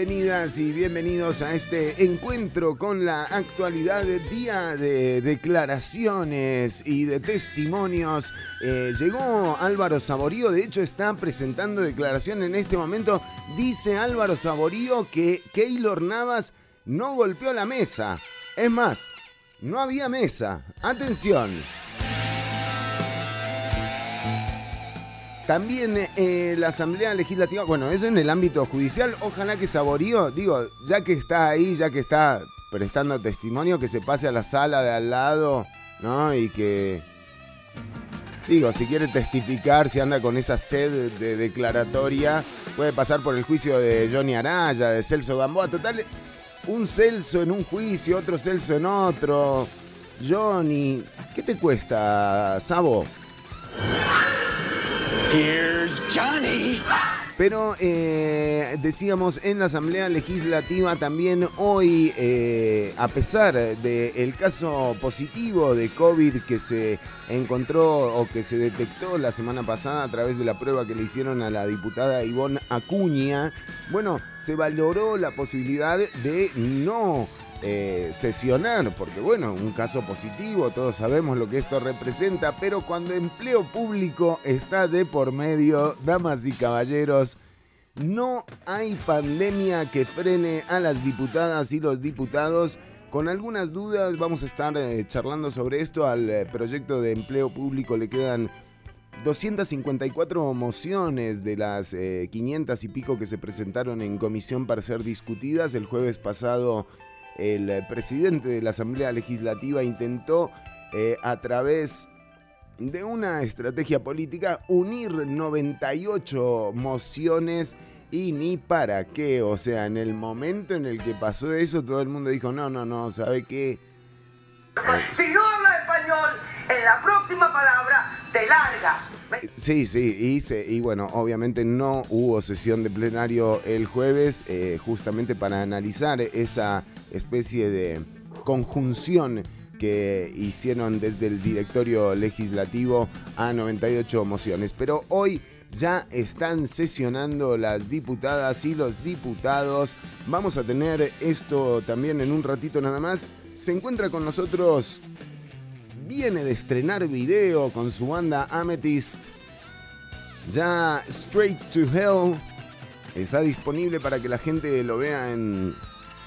bienvenidas y bienvenidos a este encuentro con la actualidad del día de declaraciones y de testimonios. Eh, llegó Álvaro Saborío, de hecho está presentando declaración en este momento. Dice Álvaro Saborío que Keylor Navas no golpeó la mesa. Es más, no había mesa. Atención. También eh, la Asamblea Legislativa, bueno, eso en el ámbito judicial, ojalá que Saborío, digo, ya que está ahí, ya que está prestando testimonio, que se pase a la sala de al lado, ¿no? Y que, digo, si quiere testificar, si anda con esa sed de declaratoria, puede pasar por el juicio de Johnny Araya, de Celso Gamboa, total, un Celso en un juicio, otro Celso en otro. Johnny, ¿qué te cuesta, Sabo? Here's Johnny. Pero eh, decíamos en la Asamblea Legislativa también hoy, eh, a pesar del caso positivo de COVID que se encontró o que se detectó la semana pasada a través de la prueba que le hicieron a la diputada Ivonne Acuña, bueno, se valoró la posibilidad de no eh, sesionar, porque bueno, un caso positivo, todos sabemos lo que esto representa, pero cuando empleo público está de por medio, damas y caballeros, no hay pandemia que frene a las diputadas y los diputados. Con algunas dudas vamos a estar eh, charlando sobre esto. Al eh, proyecto de empleo público le quedan 254 mociones de las 500 y pico que se presentaron en comisión para ser discutidas. El jueves pasado el eh, presidente de la Asamblea Legislativa intentó eh, a través de una estrategia política unir 98 mociones y ni para qué, o sea, en el momento en el que pasó eso todo el mundo dijo, no, no, no, ¿sabe qué? Si no habla español, en la próxima palabra te largas. Sí, sí, y, y bueno, obviamente no hubo sesión de plenario el jueves, eh, justamente para analizar esa especie de conjunción que hicieron desde el directorio legislativo a 98 mociones. Pero hoy ya están sesionando las diputadas y los diputados. Vamos a tener esto también en un ratito nada más. Se encuentra con nosotros, viene de estrenar video con su banda Amethyst. Ya Straight to Hell está disponible para que la gente lo vea en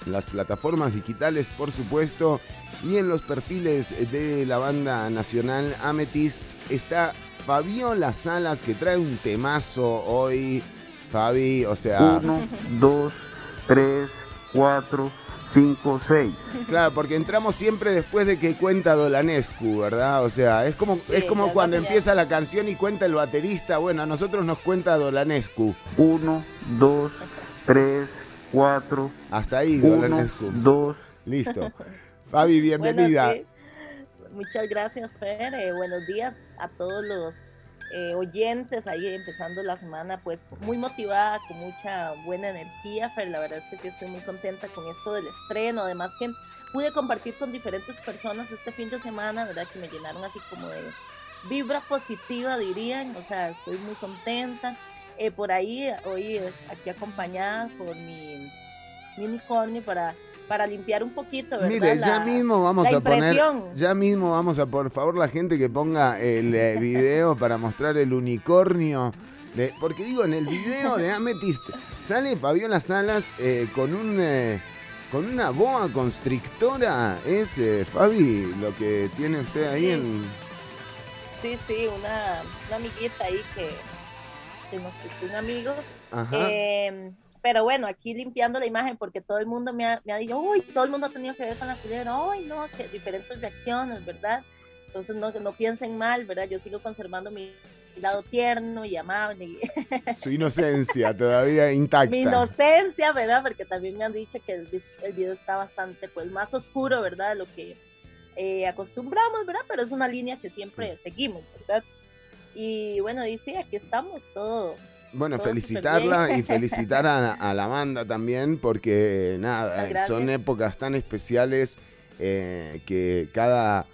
las plataformas digitales, por supuesto, y en los perfiles de la banda nacional Amethyst está Fabiola Salas que trae un temazo hoy. Fabi, o sea. Uno, dos, tres, cuatro, cinco, seis. Claro, porque entramos siempre después de que cuenta Dolanescu, ¿verdad? O sea, es como, es como cuando empieza la canción y cuenta el baterista. Bueno, a nosotros nos cuenta Dolanescu. Uno, dos, tres, cuatro. Hasta ahí, uno, dos. Listo. Fabi, bienvenida. Muchas gracias, Fer. Eh, buenos días a todos los eh, oyentes ahí empezando la semana, pues muy motivada, con mucha buena energía, Fer. La verdad es que sí estoy muy contenta con esto del estreno. Además que pude compartir con diferentes personas este fin de semana, ¿verdad? Que me llenaron así como de vibra positiva, dirían. O sea, estoy muy contenta. Eh, por ahí, hoy aquí acompañada por mi, unicornio para, para limpiar un poquito, ¿verdad? Mire, ya mismo vamos a poner, ya mismo vamos a, por favor, la gente que ponga el eh, video para mostrar el unicornio. De, porque digo, en el video de Amethyst sale Fabiola Salas eh, con un... con una boa constrictora, es Fabi lo que tiene usted ahí en... Sí, sí, una, una amiguita ahí que, nos puso un amigo. Em, pero bueno, aquí limpiando la imagen porque todo el mundo me ha, me ha dicho, uy, todo el mundo ha tenido que ver con la culebra, uy, no, que diferentes reacciones, ¿verdad? Entonces no, no piensen mal, ¿verdad? Yo sigo conservando mi lado tierno y amable. Su inocencia todavía intacta. Mi inocencia, ¿verdad? Porque también me han dicho que el, el video está bastante, pues, más oscuro, ¿verdad? De lo que eh, acostumbramos, ¿verdad? Pero es una línea que siempre seguimos, ¿verdad? Y bueno, dice, aquí estamos, todo. Bueno, felicitarla y felicitar a, la banda también, porque nada, son épocas tan especiales eh, que cada,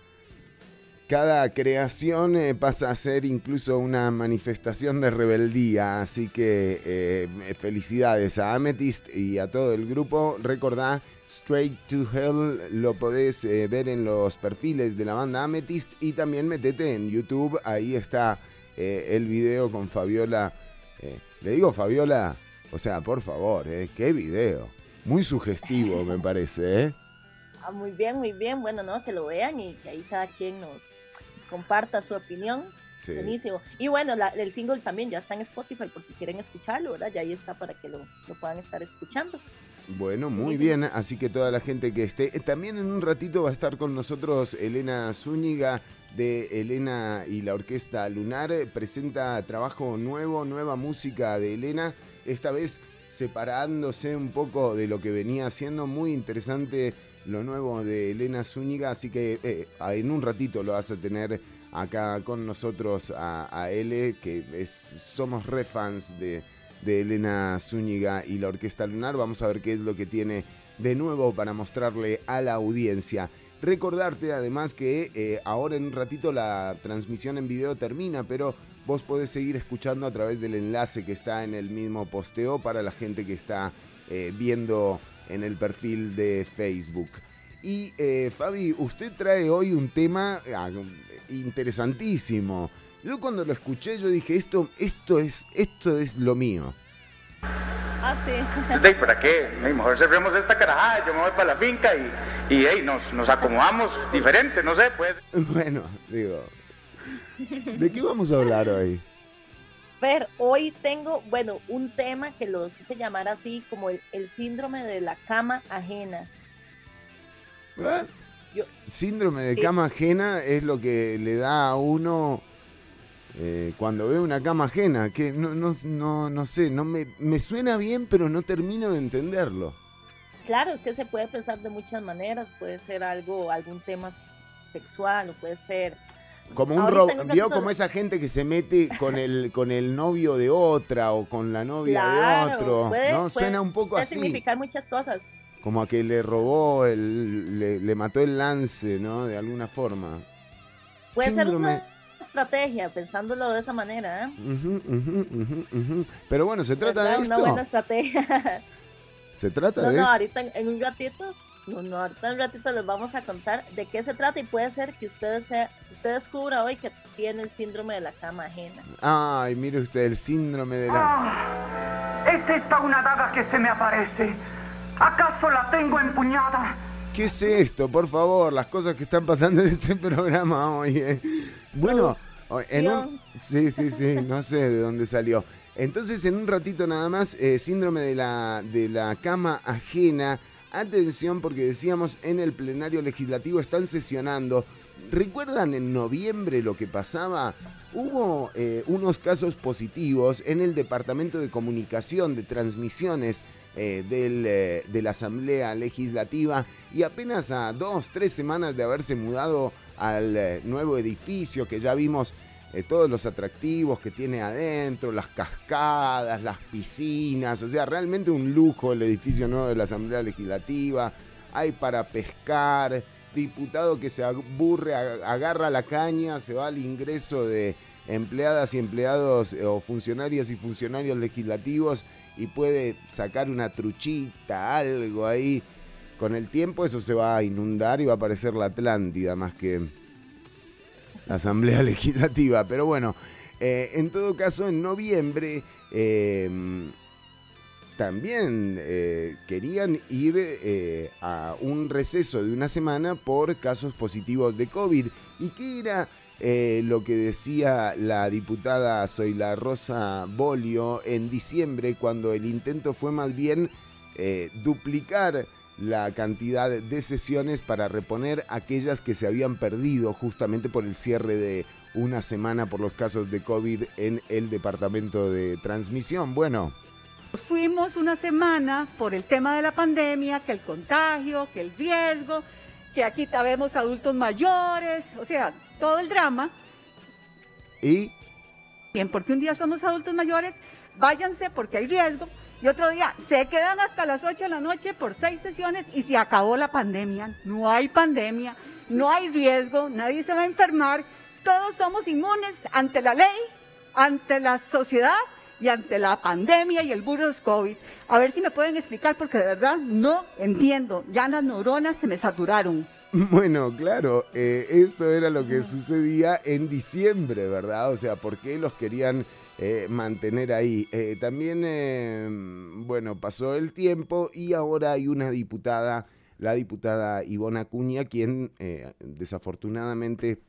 cada creación eh, pasa a ser incluso una manifestación de rebeldía. Así que eh, felicidades a Amethyst y a todo el grupo. Recordá, Straight to Hell lo podés eh, ver en los perfiles de la banda Amethyst y también metete en YouTube. Ahí está el video con Fabiola. le digo Fabiola, o sea, por favor, qué video. Muy sugestivo me parece, ¿eh? Ah, muy bien, muy bien. Bueno, no, que lo vean y que ahí cada quien nos, comparta su opinión. Buenísimo. Y bueno, el single también ya está en Spotify por si quieren escucharlo, ¿verdad? Ya ahí está para que lo, puedan estar escuchando. Bueno, muy bien. Así que toda la gente que esté. Eh, también en un ratito va a estar con nosotros Elena Zúñiga de Elena y la Orquesta Lunar. Presenta trabajo nuevo, nueva música de Elena. Esta vez separándose un poco de lo que venía haciendo. Muy interesante lo nuevo de Elena Zúñiga, así que eh, en un ratito lo vas a tener acá con nosotros a, a L, que es, somos re fans de, Elena Zúñiga y la Orquesta Lunar. Vamos a ver qué es lo que tiene de nuevo para mostrarle a la audiencia. Recordarte además que eh, ahora en un ratito la transmisión en video termina, pero vos podés seguir escuchando a través del enlace que está en el mismo posteo para la gente que está eh, viendo en el perfil de Facebook. Y eh, Fabi, usted trae hoy un tema ah, interesantísimo. Yo cuando lo escuché yo dije, esto, esto, es, esto es lo mío. Ah, sí. ¿Para qué? Mejor cerremos esta carajada, yo me voy para la finca y, y nos, nos acomodamos diferente, no sé, pues. Bueno, digo, ¿de qué vamos a hablar hoy? Ver, hoy tengo, bueno, un tema que lo quise llamar así como el, síndrome de la cama ajena. ¿Eh? síndrome de cama ajena es lo que le da a uno eh, cuando ve una cama ajena, que no, no, no, no sé, no me, me suena bien, pero no termino de entenderlo. Claro, es que se puede pensar de muchas maneras, puede ser algo, algún tema sexual, o puede ser como un robo, vio como esa gente que se mete con el con el novio de otra o con la novia de otro, ¿no? Suena un poco así. significar muchas cosas. Como a que le robó, el, le, mató el lance, ¿no? De alguna forma. Puede ser una estrategia, pensándolo de esa manera, ¿eh? Pero bueno, se trata de esto. Una buena estrategia. Se trata de no, ahorita en un ratito no, no, ahorita un ratito les vamos a contar de qué se trata y puede ser que usted, sea, usted descubra hoy que tiene el síndrome de la cama ajena. Ay, mire usted, el síndrome de la... Ah, es esta una daga que se me aparece. ¿Acaso la tengo empuñada? ¿Qué es esto? Por favor, las cosas que están pasando en este programa hoy. Eh. Bueno, en un... Sí, sí, sí, no sé de dónde salió. Entonces, en un ratito nada más, eh, síndrome de la, de la cama ajena Atención porque decíamos en el plenario legislativo están sesionando. ¿Recuerdan en noviembre lo que pasaba? Hubo eh, unos casos positivos en el Departamento de Comunicación de Transmisiones eh, eh, de la Asamblea Legislativa y apenas a dos, tres semanas de haberse mudado al nuevo edificio que ya vimos todos los atractivos que tiene adentro, las cascadas, las piscinas, o sea, realmente un lujo el edificio nuevo de la Asamblea Legislativa, hay para pescar, diputado que se aburre, agarra la caña, se va al ingreso de empleadas y empleados eh, o funcionarias y funcionarios legislativos y puede sacar una truchita, algo ahí. Con el tiempo eso se va a inundar y va a aparecer la Atlántida más que la Asamblea Legislativa. Pero bueno, eh, en todo caso, en noviembre em, también eh, querían ir eh, a un receso de una semana por casos positivos de COVID. ¿Y qué era lo que decía la diputada Zoila Rosa Bolio en diciembre, cuando el intento fue más bien duplicar la cantidad de sesiones para reponer aquellas que se habían perdido justamente por el cierre de una semana por los casos de COVID en el departamento de transmisión. Bueno. Fuimos una semana por el tema de la pandemia, que el contagio, que el riesgo, que aquí vemos adultos mayores, o sea, todo el drama. ¿Y? Bien, porque un día somos adultos mayores, váyanse porque hay riesgo, y otro día se quedan hasta las 8 de la noche por seis sesiones y se acabó la pandemia. No hay pandemia, no hay riesgo, nadie se va a enfermar, todos somos inmunes ante la ley, ante la sociedad y ante la pandemia y el virus COVID. A ver si me pueden explicar porque de verdad no entiendo, ya las neuronas se me saturaron. Bueno, claro, eh, esto era lo que sucedía en diciembre, ¿verdad? O sea, ¿por qué los querían eh, mantener ahí? Eh, también, bueno, pasó el tiempo y ahora hay una diputada, la diputada Ivona Acuña, quien desafortunadamente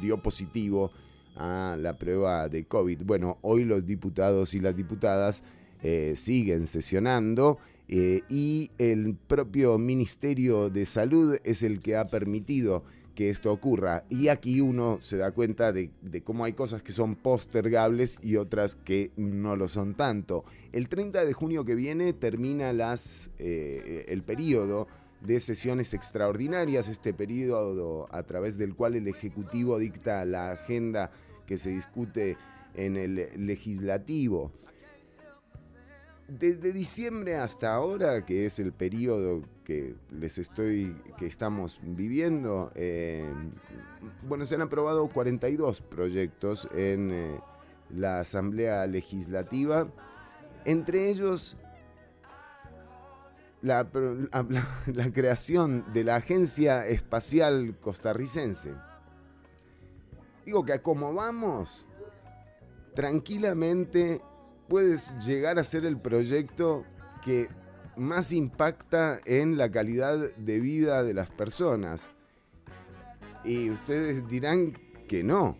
dio positivo a la prueba de COVID. Bueno, hoy los diputados y las diputadas siguen sesionando eh, y el propio Ministerio de Salud es el que ha permitido que esto ocurra. Y aquí uno se da cuenta de, cómo hay cosas que son postergables y otras que no lo son tanto. El 30 de junio que viene termina las, eh, el periodo de sesiones extraordinarias, este periodo a través del cual el Ejecutivo dicta la agenda que se discute en el legislativo desde diciembre hasta ahora, que es el periodo que les estoy, que estamos viviendo, eh, bueno, se han aprobado 42 proyectos en eh, la Asamblea Legislativa, entre ellos la, la creación de la Agencia Espacial Costarricense. Digo que como vamos, tranquilamente puedes llegar a ser el proyecto que más impacta en la calidad de vida de las personas. Y ustedes dirán que no,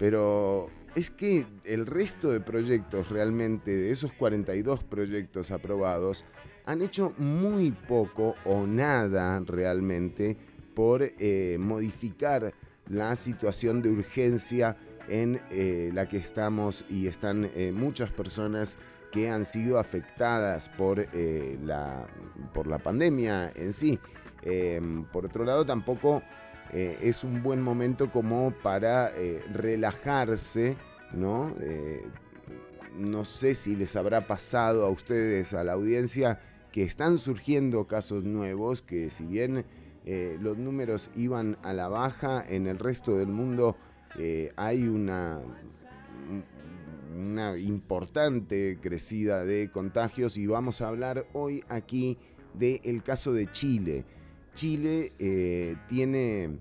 pero es que el resto de proyectos realmente, de esos 42 proyectos aprobados, han hecho muy poco o nada realmente por eh, modificar la situación de urgencia en eh, la que estamos y están eh, muchas personas que han sido afectadas por, eh, la, por la pandemia en sí. Em, por otro lado, tampoco es un buen momento como para relajarse, ¿no? no sé si les habrá pasado a ustedes, a la audiencia, que están surgiendo casos nuevos, que si bien los números iban a la baja, en el resto del mundo eh, hay una, una importante crecida de contagios y vamos a hablar hoy aquí del caso de Chile. Chile eh, tiene,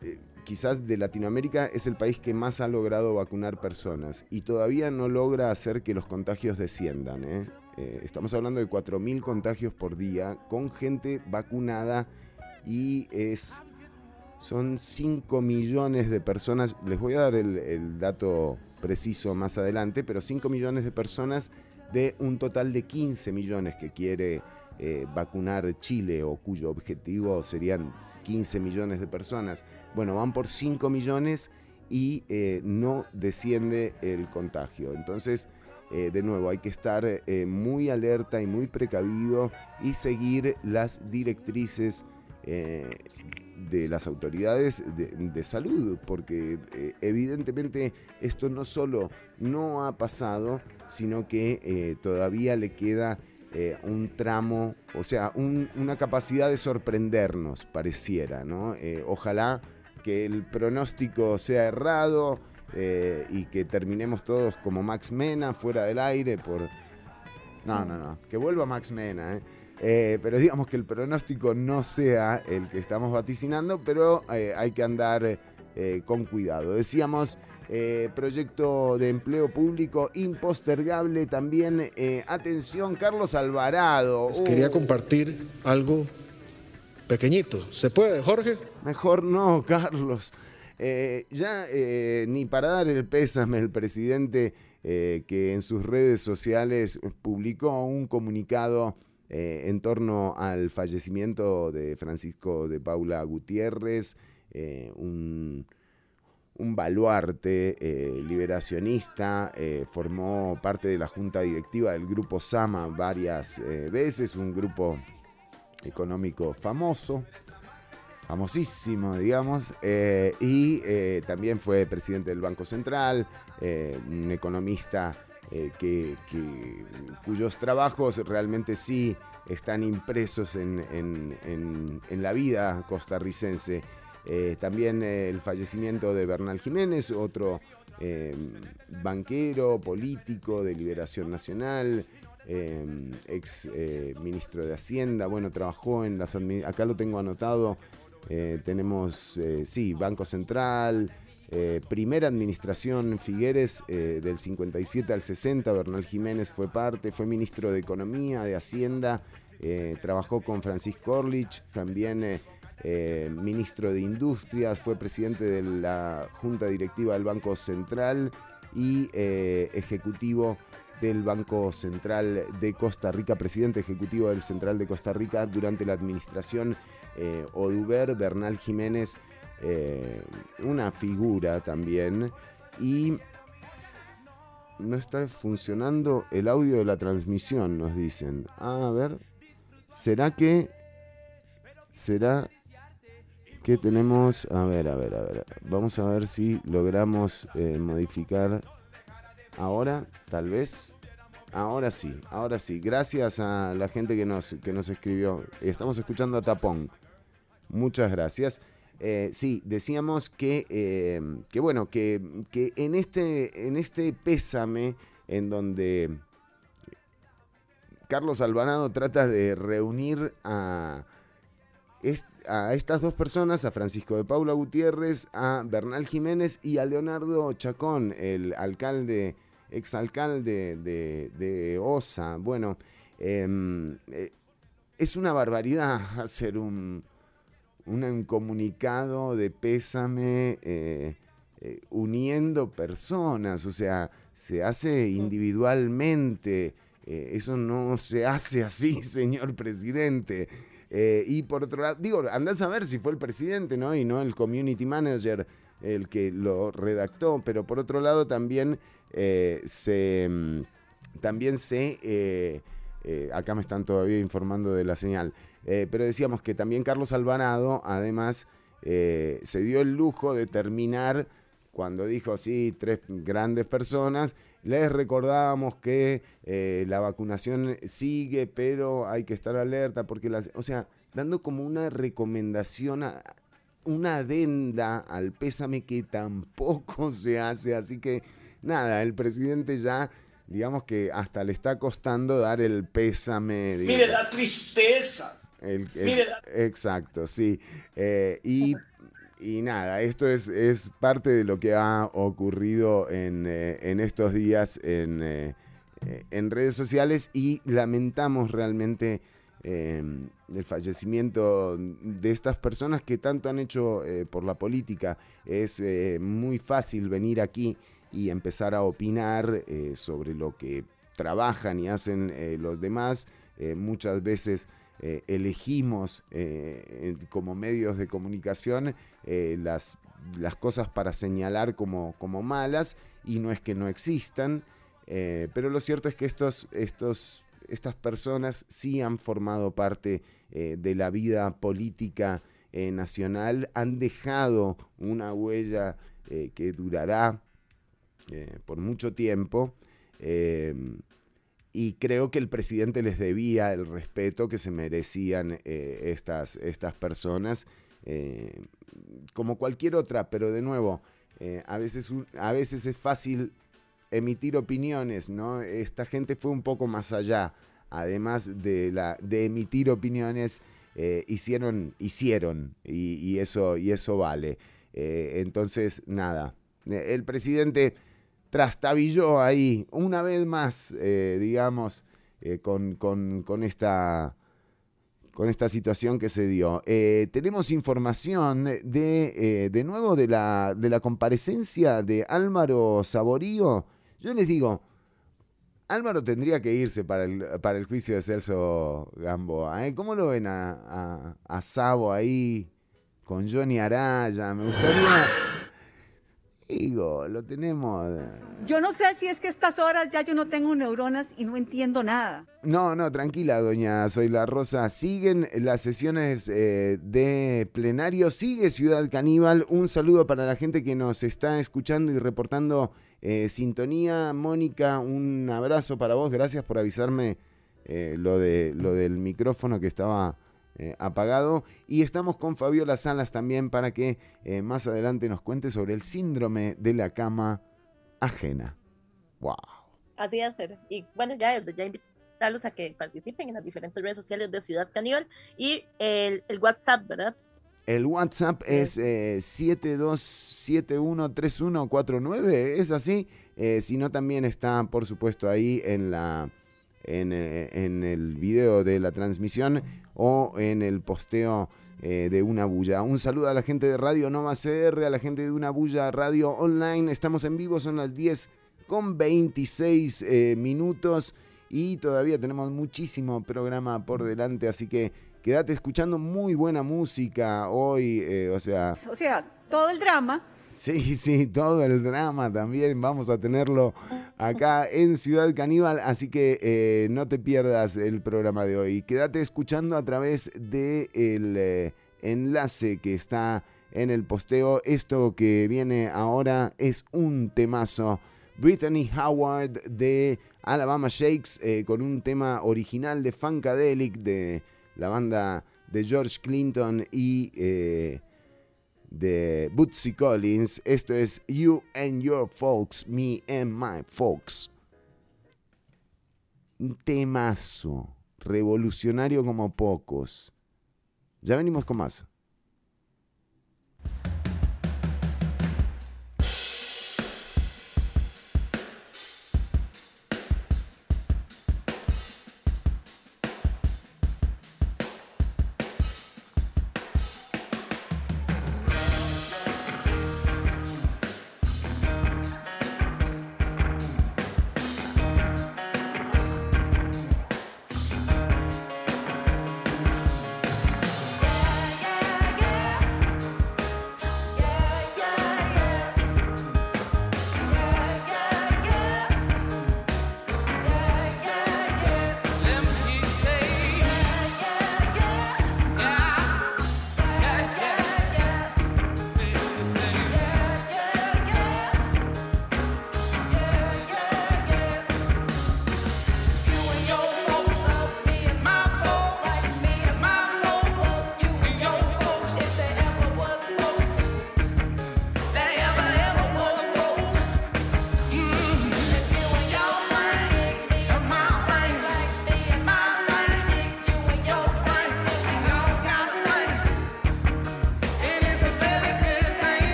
eh, quizás de Latinoamérica, es el país que más ha logrado vacunar personas y todavía no logra hacer que los contagios desciendan. Estamos hablando de 4.000 contagios por día con gente vacunada y es son 5 millones de personas, les voy a dar el, dato preciso más adelante, pero 5 millones de personas de un total de 15 millones que quiere eh, vacunar Chile o cuyo objetivo serían 15 millones de personas. Bueno, van por 5 millones y eh, no desciende el contagio. Entonces, eh, de nuevo, hay que estar muy alerta y muy precavido y seguir las directrices de las autoridades de, salud, porque eh, evidentemente esto no solo no ha pasado, sino que eh, todavía le queda eh, un tramo, o sea, una capacidad de sorprendernos, pareciera, ¿no? ojalá que el pronóstico sea errado y que terminemos todos como Max Mena, fuera del aire, por... No, no, no, que vuelva Max Mena, ¿eh? Eh, pero digamos que el pronóstico no sea el que estamos vaticinando, pero eh, hay que andar eh, con cuidado. Decíamos, proyecto de empleo público impostergable también. atención, Carlos Alvarado. quería uh. compartir algo pequeñito. ¿Se puede, Jorge? Mejor no, Carlos. Ya ni para dar el pésame el presidente que en sus redes sociales publicó un comunicado eh, en torno al fallecimiento de Francisco de Paula Gutiérrez, eh, un, baluarte eh, liberacionista, formó parte de la junta directiva del grupo Sama varias veces, un grupo económico famoso. Famosísimo, digamos, eh, y eh, también fue presidente del Banco Central, eh, un economista que, cuyos trabajos realmente sí están impresos en, la vida costarricense. también el fallecimiento de Bernal Jiménez, otro banquero, político de Liberación Nacional, ex ministro de Hacienda, bueno, trabajó en las acá lo tengo anotado, eh, tenemos, eh, sí, Banco Central, eh, primera administración Figueres del 57 al 60, Bernal Jiménez fue parte, fue ministro de Economía, de Hacienda, trabajó con Francisco Orlich, también ministro de Industrias, fue presidente de la Junta Directiva del Banco Central y ejecutivo del Banco Central de Costa Rica, presidente ejecutivo del Central de Costa Rica durante la administración eh, Oduber, Bernal Jiménez, eh, una figura también. Y no está funcionando el audio de la transmisión, nos dicen. Ah, a ver, ¿será que... ¿Será que tenemos? A ver, a ver, a ver. Vamos a ver si logramos eh, modificar ahora, tal vez. Ahora sí, ahora sí. Gracias a la gente que nos, que nos escribió. Estamos escuchando a Tapón. Muchas gracias. Eh, sí, decíamos que, eh, que bueno, que, en, este, en este pésame en donde Carlos Albanado trata de reunir a, a estas dos personas, a Francisco de Paula Gutiérrez, a Bernal Jiménez y a Leonardo Chacón, el alcalde, exalcalde de, de Osa. Bueno, em, eh, es una barbaridad hacer un un comunicado de pésame eh, eh, uniendo personas, o sea, se hace individualmente, eh, eso no se hace así, señor presidente. y por otro lado, digo, andás a ver si fue el presidente, ¿no? Y no el community manager el que lo redactó, pero por otro lado también se... Mm, también se... acá me están todavía informando de la señal. Eh, pero decíamos que también Carlos Albanado, además, eh, se dio el lujo de terminar cuando dijo, sí, tres grandes personas, les recordábamos que eh, la vacunación sigue, pero hay que estar alerta porque las... O sea, dando como una recomendación, una adenda al pésame que tampoco se hace. Así que, nada, el presidente ya digamos que hasta le está costando dar el pésame. Mire la tristeza. Exacto, sí. Eh, y, nada, esto es, es, parte de lo que ha ocurrido en, eh, estos días eh, en, redes sociales y lamentamos realmente el fallecimiento de estas personas que tanto han hecho por la política. Es muy fácil venir aquí y empezar a opinar sobre lo que trabajan y hacen los demás. muchas veces eh, elegimos eh, como medios de comunicación eh, las, las, cosas para señalar como, como, malas y no es que no existan, pero lo cierto es que estos, estos, estas personas sí han formado parte de la vida política nacional, han dejado una huella que durará por mucho tiempo y creo que el presidente les debía el respeto que se merecían eh, estas, estas personas, eh, como cualquier otra, pero de nuevo, eh, a, veces, a veces es fácil emitir opiniones, ¿no? Esta gente fue un poco más allá, además de, la, de emitir opiniones, hicieron, hicieron, y, eso, y eso vale. entonces, nada, el presidente trastabilló ahí una vez más, eh, digamos, eh, con, esta, con esta situación que se dio. Eh, tenemos información de, de nuevo de la, de la comparecencia de Álvaro Saborío. Yo les digo, Álvaro tendría que irse para el, para el juicio de Celso Gamboa. ¿Cómo lo ven a, a, a Sabo ahí con Johnny Araya? Me gustaría Digo, lo tenemos. Yo no sé si es que estas horas ya yo no tengo neuronas y no entiendo nada. No, no, tranquila, doña Soy la Rosa. Siguen las sesiones eh, de plenario. Sigue Ciudad Caníbal. Un saludo para la gente que nos está escuchando y reportando eh, sintonía. Mónica, un abrazo para vos. Gracias por avisarme eh, lo, de, lo del micrófono que estaba eh, apagado. Y estamos con Fabiola Salas también para que eh, más adelante nos cuente sobre el síndrome de la cama ajena. ¡Wow! Así es, Y bueno, ya ya invitarlos a que participen en las diferentes redes sociales de Ciudad Caníbal y el, WhatsApp, ¿verdad? El WhatsApp es eh, 72713149, es así. Eh, si no, también está, por supuesto, ahí en la eh, en, el video de la transmisión o en el posteo eh, de Una Bulla. Un saludo a la gente de Radio Nova CR, a la gente de Una Bulla Radio Online. Estamos en vivo, son las 10 con 26 eh, minutos y todavía tenemos muchísimo programa por delante, así que quédate escuchando muy buena música hoy, o sea... O sea, todo el drama Sí, sí, todo el drama también vamos a tenerlo acá en Ciudad Caníbal, así que eh, no te pierdas el programa de hoy. Quédate escuchando a través del eh, enlace que está en el posteo. Esto que viene ahora es un temazo. Brittany Howard de Alabama Shakes eh, con un tema original de Funkadelic de la banda de George Clinton y de Bootsy Collins. Esto es You and Your Folks, Me and My Folks. Un temazo, revolucionario como pocos. Ya venimos con más.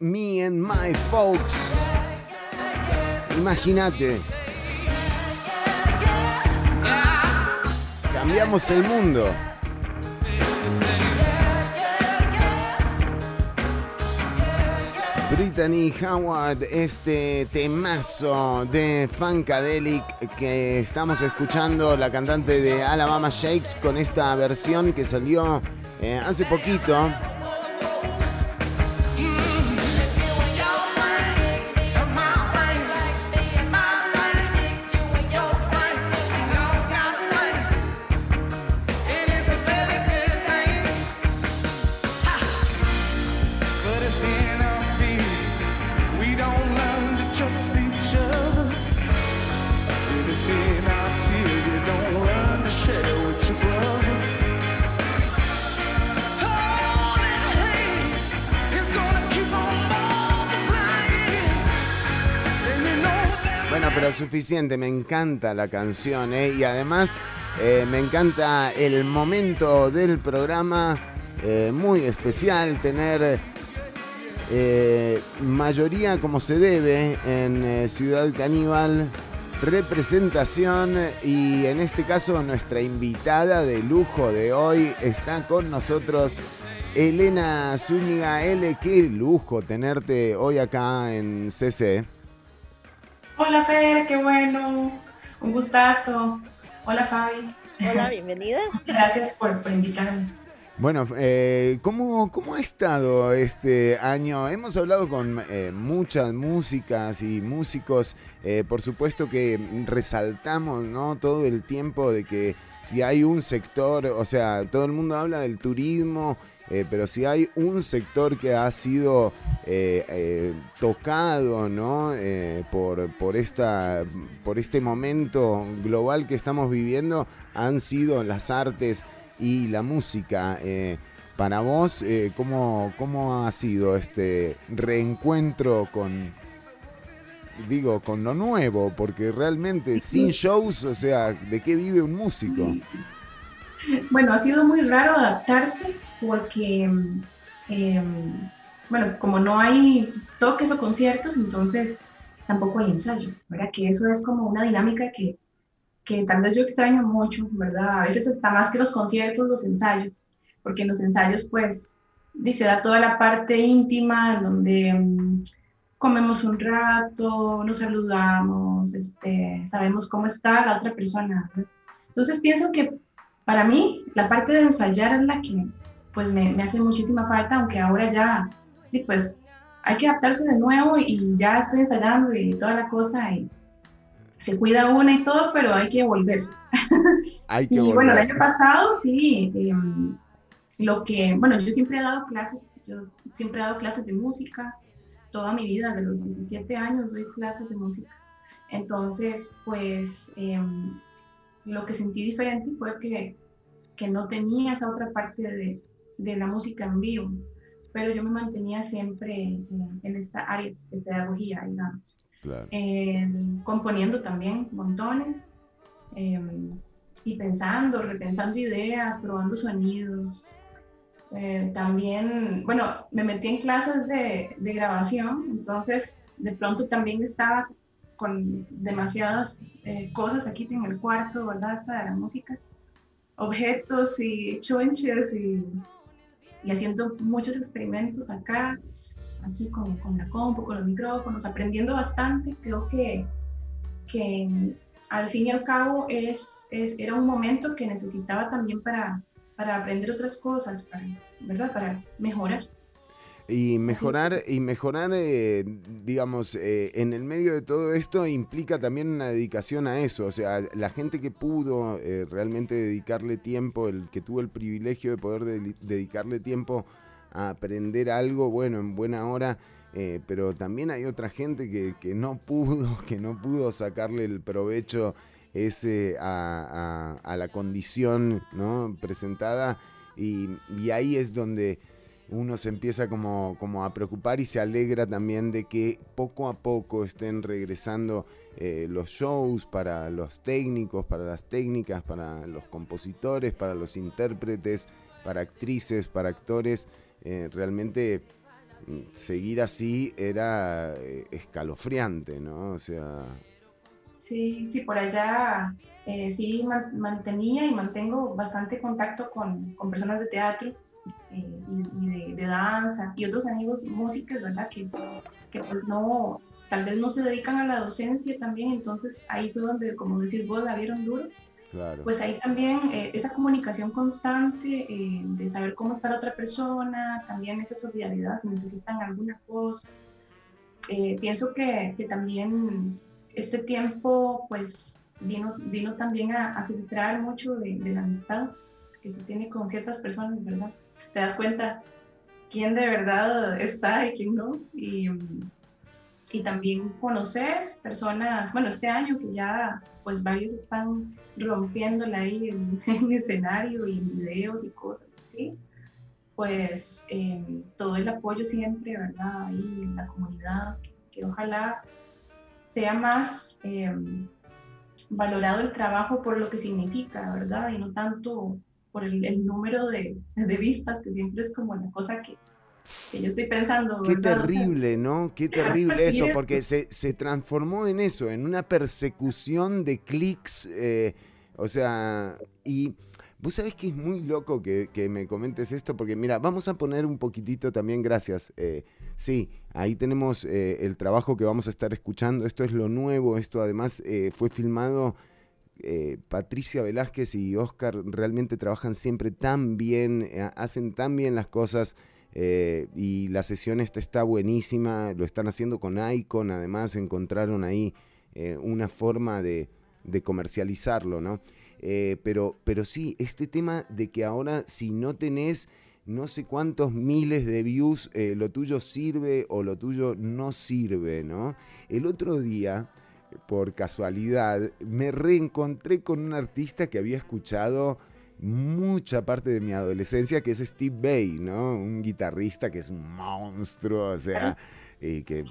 Me and my folks. Imagínate. Cambiamos el mundo. Brittany Howard, este temazo de Funkadelic que estamos escuchando, la cantante de Alabama Shakes, con esta versión que salió eh, hace poquito. Suficiente, me encanta la canción ¿eh? y además eh, me encanta el momento del programa, eh, muy especial tener mayoría como se debe en Ciudad Caníbal, representación y en este caso nuestra invitada de lujo de hoy está con nosotros. Elena Zúñiga L, qué lujo tenerte hoy acá en CC. Hola Fer, qué bueno. Un gustazo. Hola Fabi. Hola, bienvenida. Gracias por, invitarme. Bueno, eh, ¿cómo, ha estado este año? Hemos hablado con eh, muchas músicas y músicos, eh, por supuesto que resaltamos ¿no? todo el tiempo de que si hay un sector, o sea, todo el mundo habla del turismo, eh, pero si hay un sector que ha sido eh, eh, tocado ¿no? por, por, esta, por este momento global que estamos viviendo, han sido las artes y la música. para vos, ¿cómo, ¿cómo ha sido este reencuentro con, digo, con lo nuevo? Porque realmente sin shows, o sea, ¿de qué vive un músico? Bueno, ha sido muy raro adaptarse porque, em, bueno, como no hay toques o conciertos, entonces tampoco hay ensayos, ¿verdad? Que eso es como una dinámica que, que tal vez yo extraño mucho, ¿verdad? A veces está más que los conciertos, los ensayos, porque en los ensayos pues dice da toda la parte íntima donde em, comemos un rato, nos saludamos, este, sabemos cómo está la otra persona. Entonces pienso que para mí la parte de ensayar es la que pues me, hace muchísima falta, aunque ahora ya, sí, pues hay que adaptarse de nuevo y ya estoy ensayando y toda la cosa y se cuida una y todo, pero hay que volver. Hay que y volver. bueno, el año pasado sí, em, lo que, bueno, yo siempre he dado clases, yo siempre he dado clases de música, toda mi vida, de los 17 años doy clases de música. Entonces, pues em, lo que sentí diferente fue que, que no tenía esa otra parte de, de la música en vivo, pero yo me mantenía siempre en, esta área de pedagogía, digamos. Eh, componiendo también montones em, y pensando, repensando ideas, probando sonidos. Eh, también, bueno, me metí en clases de, de, grabación, entonces de pronto también estaba con demasiadas eh, cosas aquí en el cuarto, ¿verdad? Hasta de la música, objetos y chonches y y haciendo muchos experimentos acá, aquí con, con la compu, con los micrófonos, aprendiendo bastante. Creo que, que al fin y al cabo es, es, era un momento que necesitaba también para, para aprender otras cosas, ¿verdad? Para mejorar. Y mejorar, y mejorar eh, digamos, eh, en el medio de todo esto implica también una dedicación a eso. O sea, la gente que pudo eh, realmente dedicarle tiempo, el que tuvo el privilegio de poder dedicarle tiempo a aprender algo, bueno, en buena hora. pero también hay otra gente que, que, no pudo, que no pudo sacarle el provecho ese a, a, a la condición ¿no? presentada. Y, y ahí es donde uno se empieza como, como, a preocupar y se alegra también de que poco a poco estén regresando eh, los shows para los técnicos, para las técnicas, para los compositores, para los intérpretes, para actrices, para actores. eh, realmente mm, seguir así era eh, escalofriante, ¿no? O sea... Sí, sí, por allá sí mantenía y mantengo bastante contacto con, con personas de teatro y, de, de, danza y otros amigos músicos, ¿verdad? Que, que pues no, tal vez no se dedican a la docencia también, entonces ahí fue donde, como decís vos, la vieron duro. Pues ahí también eh, esa comunicación constante eh, de saber cómo está la otra persona, también esa solidaridad, si necesitan alguna cosa. Eh, pienso que, que, también este tiempo pues vino, vino también a, a filtrar mucho de, de, la amistad que se tiene con ciertas personas, ¿verdad? Te das cuenta quién de verdad está y quién no. Y, y también conoces personas, bueno, este año que ya pues varios están rompiéndola ahí en, en escenario y en videos y cosas así, pues eh, todo el apoyo siempre, ¿verdad? Ahí en la comunidad, que, ojalá sea más eh, valorado el trabajo por lo que significa, ¿verdad? Y no tanto por el, el número de, de vistas, que siempre es como la cosa que, que yo estoy pensando. Qué terrible, ¿no? Qué terrible eso, porque se, se, transformó en eso, en una persecución de clics, eh, o sea, y vos sabés que es muy loco que, que, me comentes esto, porque mira, vamos a poner un poquitito también, gracias. Eh, sí, ahí tenemos eh, el trabajo que vamos a estar escuchando, esto es lo nuevo, esto además eh, fue filmado... Eh, Patricia Velázquez y Oscar realmente trabajan siempre tan bien, eh, hacen tan bien las cosas. Eh, y la sesión esta está buenísima, lo están haciendo con Icon, además encontraron ahí una forma de, de, comercializarlo, ¿no? Pero, pero sí, este tema de que ahora si no tenés no sé cuántos miles de views, lo tuyo sirve o lo tuyo no sirve, ¿no? El otro día, por casualidad, me reencontré con un artista que había escuchado mucha parte de mi adolescencia, que es Steve Bay, ¿no? Un guitarrista que es un monstruo, o sea, y que,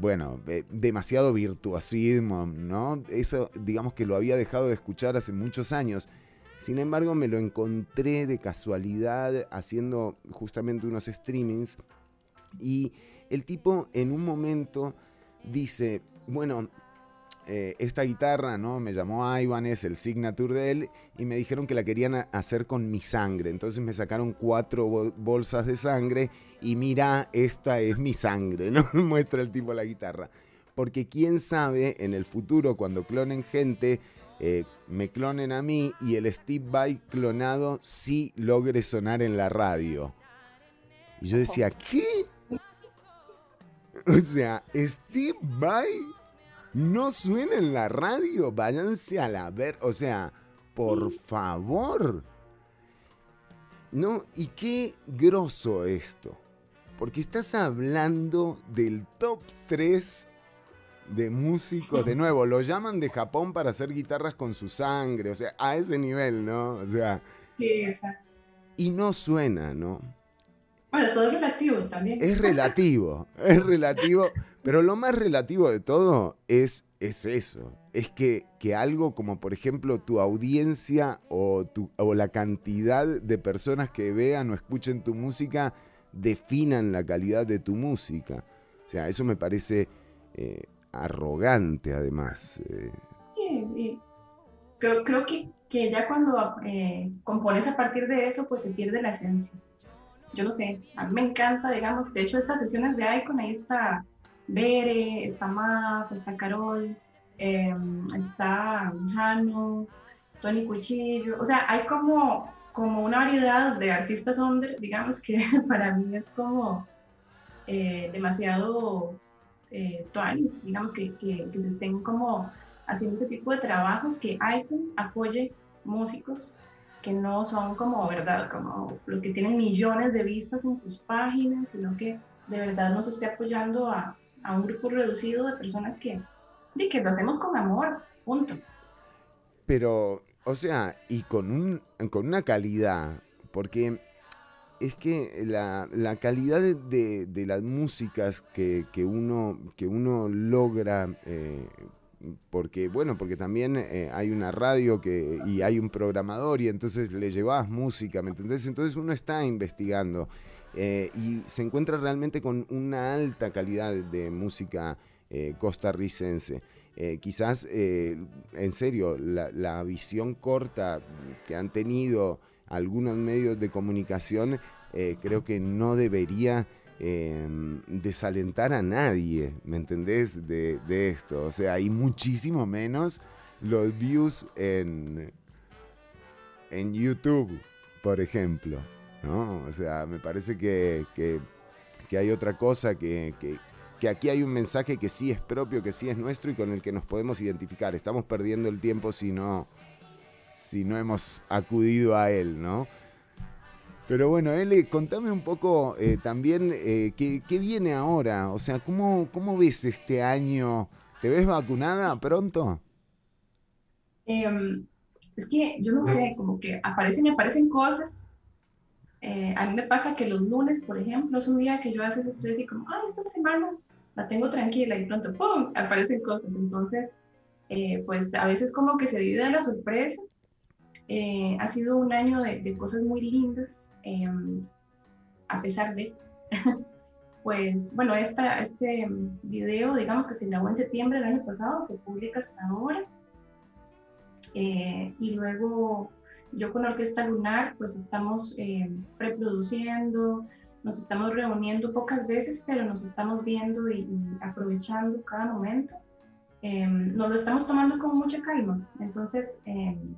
bueno, eh, demasiado virtuosismo, ¿no? Eso, digamos que lo había dejado de escuchar hace muchos años. Sin embargo, me lo encontré de casualidad haciendo justamente unos streamings y el tipo en un momento dice, bueno, eh, esta guitarra, ¿no? Me llamó Ivan, es el signature de él, y me dijeron que la querían hacer con mi sangre. Entonces me sacaron cuatro bolsas de sangre y mira, esta es mi sangre, ¿no? Muestra el tipo la guitarra. Porque quién sabe, en el futuro, cuando clonen gente, eh, me clonen a mí y el Steve Vai clonado sí logre sonar en la radio. Y yo decía, ¿qué? O sea, Steve Vai no suena en la radio, váyanse a la ver, o sea, por favor. No, y qué grosso esto, porque estás hablando del top 3 de músicos, de nuevo, lo llaman de Japón para hacer guitarras con su sangre, o sea, a ese nivel, ¿no? O sea... Sí, exacto. Y no suena, ¿no? Bueno, todo es relativo también. Es relativo, es relativo, pero lo más relativo de todo es, es eso, es que, que algo como por ejemplo tu audiencia o, tu, o la cantidad de personas que vean o escuchen tu música definan la calidad de tu música. O sea, eso me parece eh, arrogante además. Eh. Sí, sí. Creo, creo que, que, ya cuando eh, compones a partir de eso, pues se pierde la esencia yo no sé, a mí me encanta, digamos, de hecho estas sesiones de Icon, ahí está Bere, está Maf, está Carol, eh, está Jano, Tony Cuchillo, o sea, hay como, como una variedad de artistas under, digamos, que para mí es como eh, demasiado eh, digamos, que, que, que se estén como haciendo ese tipo de trabajos, que Icon apoye músicos que no son como, ¿verdad? Como los que tienen millones de vistas en sus páginas, sino que de verdad nos esté apoyando a, a un grupo reducido de personas que, de que lo hacemos con amor, punto. Pero, o sea, y con, un, con una calidad, porque es que la, la calidad de, de, las músicas que, que, uno, que uno logra eh, porque bueno, porque también eh, hay una radio que, y hay un programador y entonces le llevas música, ¿me entendés? Entonces uno está investigando. eh, y se encuentra realmente con una alta calidad de música eh, costarricense. Quizás, en serio, la, visión corta que han tenido algunos medios de comunicación creo que no debería desalentar a nadie, ¿me entendés? De, esto. O sea, hay muchísimo menos los views en, en YouTube, por ejemplo. ¿no? O sea, me parece que, hay otra cosa, que, aquí hay un mensaje que sí es propio, que sí es nuestro y con el que nos podemos identificar. Estamos perdiendo el tiempo si no, si no hemos acudido a él, ¿no? Pero bueno, Eli, contame un poco eh, también eh, ¿qué, viene ahora. O sea, ¿cómo, ¿cómo ves este año? ¿Te ves vacunada pronto? Em, es que yo no sé, como que aparecen y aparecen cosas eh, a mí me pasa que los lunes, por ejemplo, es un día que yo a veces estoy así como, ay, esta semana la tengo tranquila y pronto, ¡pum!, aparecen cosas. Entonces, eh, pues a veces como que se divide la sorpresa. Eh, ha sido un año de, cosas muy lindas, em, a pesar de, pues bueno, esta, este video, digamos que se grabó en septiembre del año pasado, se publica hasta ahora. y luego yo con Orquesta Lunar, pues estamos eh, reproduciendo, nos estamos reuniendo pocas veces, pero nos estamos viendo y, aprovechando cada momento. Em, nos lo estamos tomando con mucha calma. Entonces, em,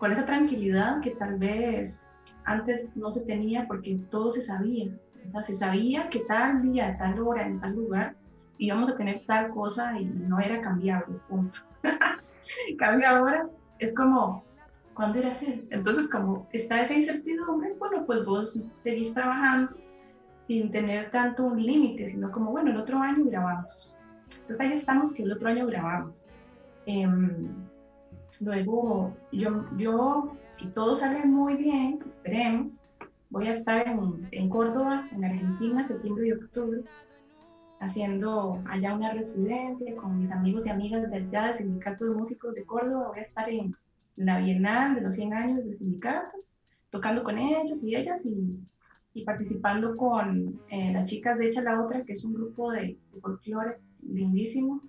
con esa tranquilidad que tal vez antes no se tenía porque todo se sabía. Se sabía que tal día, tal hora, en tal lugar íbamos a tener tal cosa y no era cambiable, punto. Cambia ahora, es como ¿cuándo irá a? Entonces, como está esa incertidumbre, bueno, pues vos seguís trabajando sin tener tanto un límite, sino como, bueno, el otro año grabamos. Entonces ahí estamos que el otro año grabamos. Em, luego, yo, yo, si todo sale muy bien, esperemos, voy a estar en, en Córdoba, en Argentina, septiembre y octubre, haciendo allá una residencia con mis amigos y amigas de allá del Sindicato de Músicos de Córdoba. Voy a estar en la Bienal de los 100 años del sindicato, tocando con ellos y ellas y, y participando con eh, las chicas de Echa la Otra, que es un grupo de, folclore lindísimo,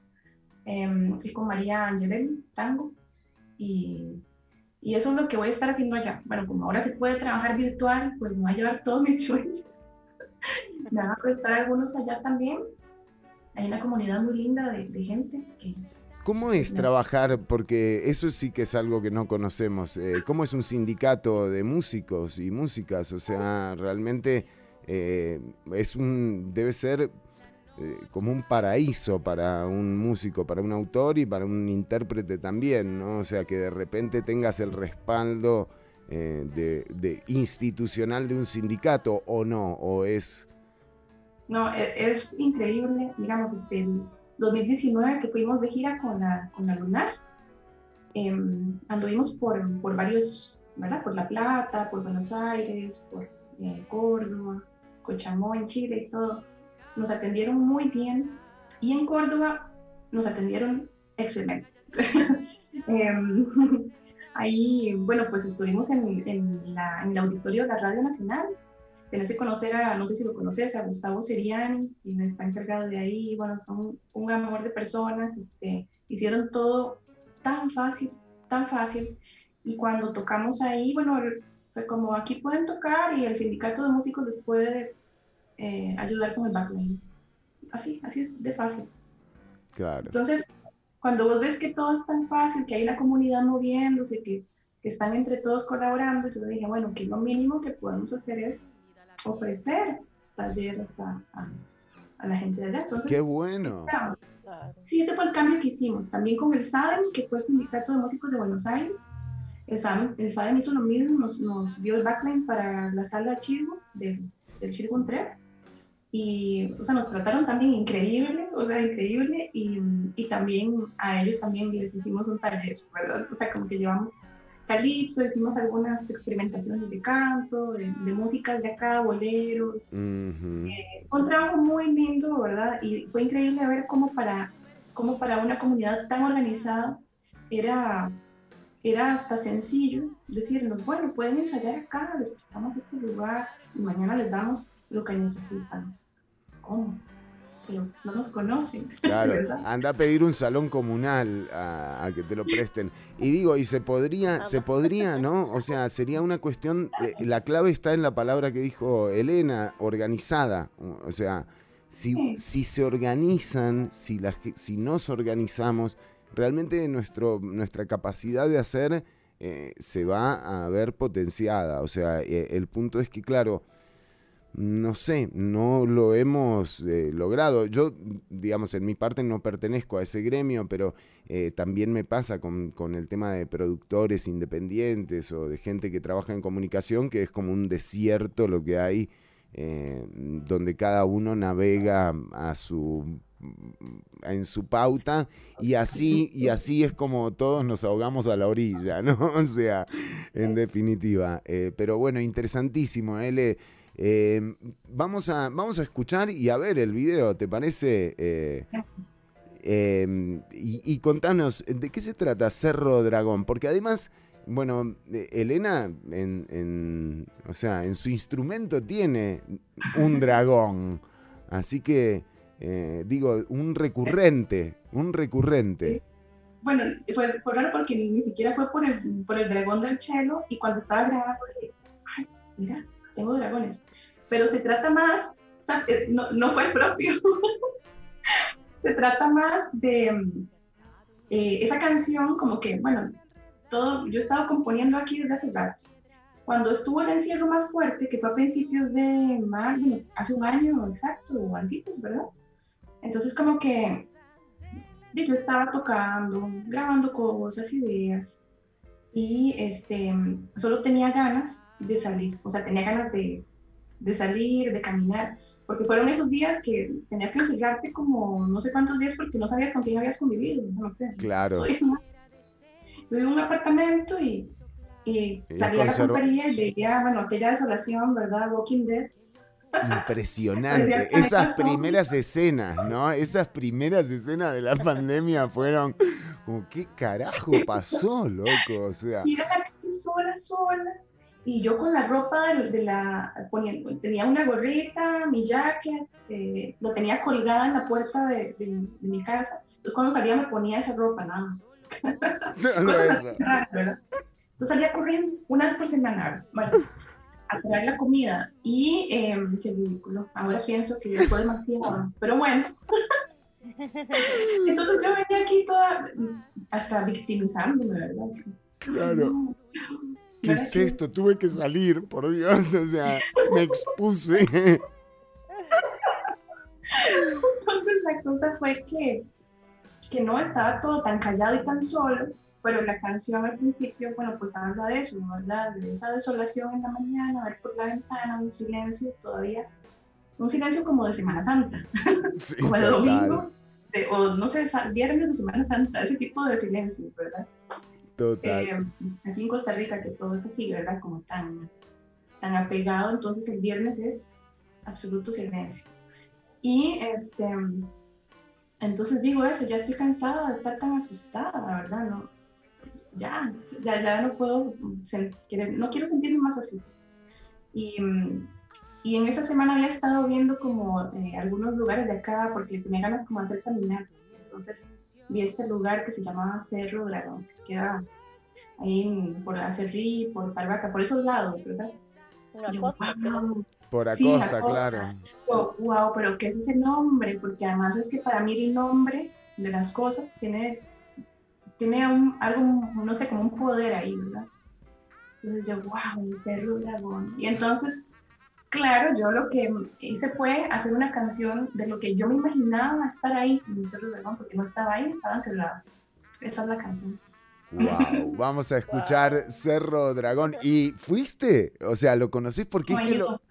em, y con María Angelel, tango. Y, y, eso es lo que voy a estar haciendo allá. Bueno, como ahora se puede trabajar virtual, pues me voy a llevar todos mis shows. me van a prestar algunos allá también. Hay una comunidad muy linda de, de gente que ¿Cómo es trabajar? Porque eso sí que es algo que no conocemos. Eh, ¿Cómo es un sindicato de músicos y músicas? O sea, realmente eh, es un, debe ser eh, como un paraíso para un músico, para un autor y para un intérprete también, ¿no? O sea, que de repente tengas el respaldo de, institucional de un sindicato o no, o es... No, e, es, increíble, digamos, este, 2019 que fuimos de gira con la, con la Lunar. Em, anduvimos por, por varios, ¿verdad? Por La Plata, por Buenos Aires, por eh, Córdoba, Cochamó en Chile y todo. Nos atendieron muy bien y en Córdoba nos atendieron excelente. Em, ahí, bueno, pues estuvimos en, en, la, en el auditorio de la Radio Nacional. Tenés que conocer a, no sé si lo conoces, a Gustavo Seriani, quien está encargado de ahí, bueno, son un amor de personas, este, hicieron todo tan fácil, tan fácil, y cuando tocamos ahí, bueno, fue como aquí pueden tocar y el sindicato de músicos les puede eh, ayudar con el backline. Así, así es de fácil. Claro. Entonces, cuando vos ves que todo es tan fácil, que hay una comunidad moviéndose, que, que están entre todos colaborando, yo dije, bueno, que lo mínimo que podemos hacer es ofrecer talleres a, a, la gente de allá. Entonces, ¡Qué bueno! Sí, ese fue el cambio que hicimos. También con el SADEM, que fue el Sindicato de Músicos de Buenos Aires. El SADEM, hizo lo mismo, nos, nos, dio el backline para la sala Chirgo, del, del Chirgo 3. Y, o sea, nos trataron también increíble, o sea, increíble. Y, y también a ellos también les hicimos un taller, ¿verdad? O sea, como que llevamos calipso, hicimos algunas experimentaciones de canto, de, de músicas de acá, boleros. Eh, un trabajo muy lindo, ¿verdad? Y fue increíble ver cómo para, cómo para una comunidad tan organizada era, era hasta sencillo decirnos, bueno, pueden ensayar acá, les prestamos este lugar, y mañana les damos lo que necesitan. ¿Cómo? Pero no nos conocen. Claro, anda a pedir un salón comunal a, que te lo presten. Y digo, y se podría, se podría, ¿no? O sea, sería una cuestión, la clave está en la palabra que dijo Elena, organizada. O sea, si, si se organizan, si, las, si nos organizamos, realmente nuestro, nuestra capacidad de hacer eh, se va a ver potenciada. O sea, eh, el punto es que, claro, no sé, no lo hemos eh, logrado. Yo, digamos, en mi parte no pertenezco a ese gremio, pero también me pasa con, con, el tema de productores independientes o de gente que trabaja en comunicación, que es como un desierto lo que hay, donde cada uno navega a su en su pauta y así y así es como todos nos ahogamos a la orilla, ¿no? O sea, en definitiva. Eh, pero bueno, interesantísimo, L. Eh, vamos, a, vamos a escuchar y a ver el video, ¿te parece? Eh, em, y, contanos, ¿de qué se trata Cerro Dragón? Porque además, bueno, Elena, en, o sea, en su instrumento tiene un dragón. Así que eh, digo, un recurrente, un recurrente. Bueno, fue, raro porque ni siquiera fue por el, por el dragón del chelo y cuando estaba grabando ay, mira, tengo dragones. Pero se trata más, eh, no, no fue el propio, se trata más de eh, esa canción como que, bueno, todo, yo estaba componiendo aquí desde hace rato. Cuando estuvo el encierro más fuerte, que fue a principios de mayo, hace un año exacto, o antitos, ¿verdad? Entonces como que yo estaba tocando, grabando cosas, ideas, y este, solo tenía ganas de salir, o sea, tenía ganas de, de salir, de caminar, porque fueron esos días que tenías que encerrarte como no sé cuántos días porque no sabías con quién habías convivido. claro. Tuve un apartamento y, y salía a la compañía y veía, bueno, aquella desolación, ¿verdad? Walking Dead impresionante. Esas primeras escenas, ¿no? Esas primeras escenas de la pandemia fueron como, ¿qué carajo pasó, loco? O sea. Y calle sola, sola. Y yo con la ropa de, la. tenía una gorrita, mi jacket, eh, lo tenía colgada en la puerta de, mi casa. Entonces cuando salía me ponía esa ropa nada más. Entonces salía corriendo una vez por semana. Bueno, a traer la comida. Y eh, qué ridículo. Ahora pienso que fue demasiado. Pero bueno. Entonces yo venía aquí toda hasta victimizándome, ¿verdad? Claro. ¿Qué es esto? Tuve que salir, por Dios, o sea, me expuse. Entonces la cosa fue que, que no estaba todo tan callado y tan solo, pero la canción al principio, bueno, pues habla de eso, habla de esa desolación en la mañana, ver por la ventana, un silencio todavía, un silencio como de Semana Santa, como de domingo, o no sé, viernes de Semana Santa, ese tipo de silencio, ¿verdad? Total. Eh, aquí en Costa Rica, que todo es así, ¿verdad? Como tan, tan apegado, entonces el viernes es absoluto silencio. Y este, entonces digo eso, ya estoy cansada de estar tan asustada, ¿verdad? No, ya, ya, ya no puedo, no quiero sentirme más así. Y, y, en esa semana había estado viendo como eh, algunos lugares de acá porque tenía ganas como de hacer caminatas. Entonces vi este lugar que se llamaba Cerro Dragón, que queda ahí por Acerrí, por Tarbaca, por esos lados, ¿verdad? Por Acosta, claro. wow, pero ¿qué es ese nombre? Porque además es que para mí el nombre de las cosas tiene tiene un, algo, no sé, como un poder ahí, ¿verdad? Entonces yo, wow, el Cerro Dragón. Y entonces, claro, yo lo que hice fue hacer una canción de lo que yo me imaginaba estar ahí el Cerro Dragón, porque no estaba ahí, estaba encerrado. Esa es la canción. Wow, vamos a escuchar Cerro Dragón. ¿Y fuiste? O sea, ¿lo conocés? Porque es que lo,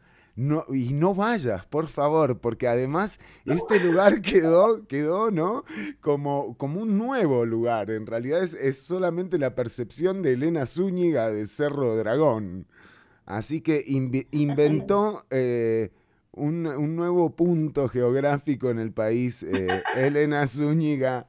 no, y no vayas, por favor, porque además este lugar quedó, quedó, ¿no? Como, como un nuevo lugar. En realidad es, solamente la percepción de Elena Zúñiga de Cerro Dragón. Así que inventó eh, un, nuevo punto geográfico en el país, eh, Elena Zúñiga,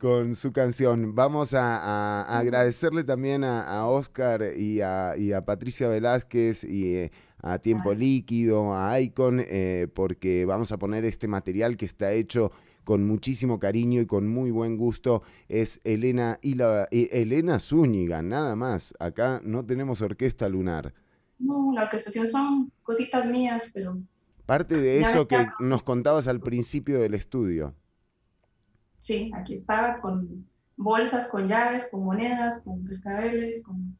con su canción. Vamos a, agradecerle también a, Oscar y a, Patricia Velázquez y eh, a Tiempo Líquido, a Icon, eh, porque vamos a poner este material que está hecho con muchísimo cariño y con muy buen gusto. Es Elena, y la, Elena Zúñiga, nada más. Acá no tenemos orquesta lunar. No, la orquestación son cositas mías, pero... Parte de eso que nos contabas al principio del estudio. Sí, aquí estaba con bolsas, con llaves, con monedas, con cascabeles, con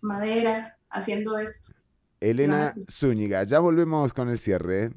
madera, haciendo esto. Elena Zúñiga, ya volvemos con el cierre.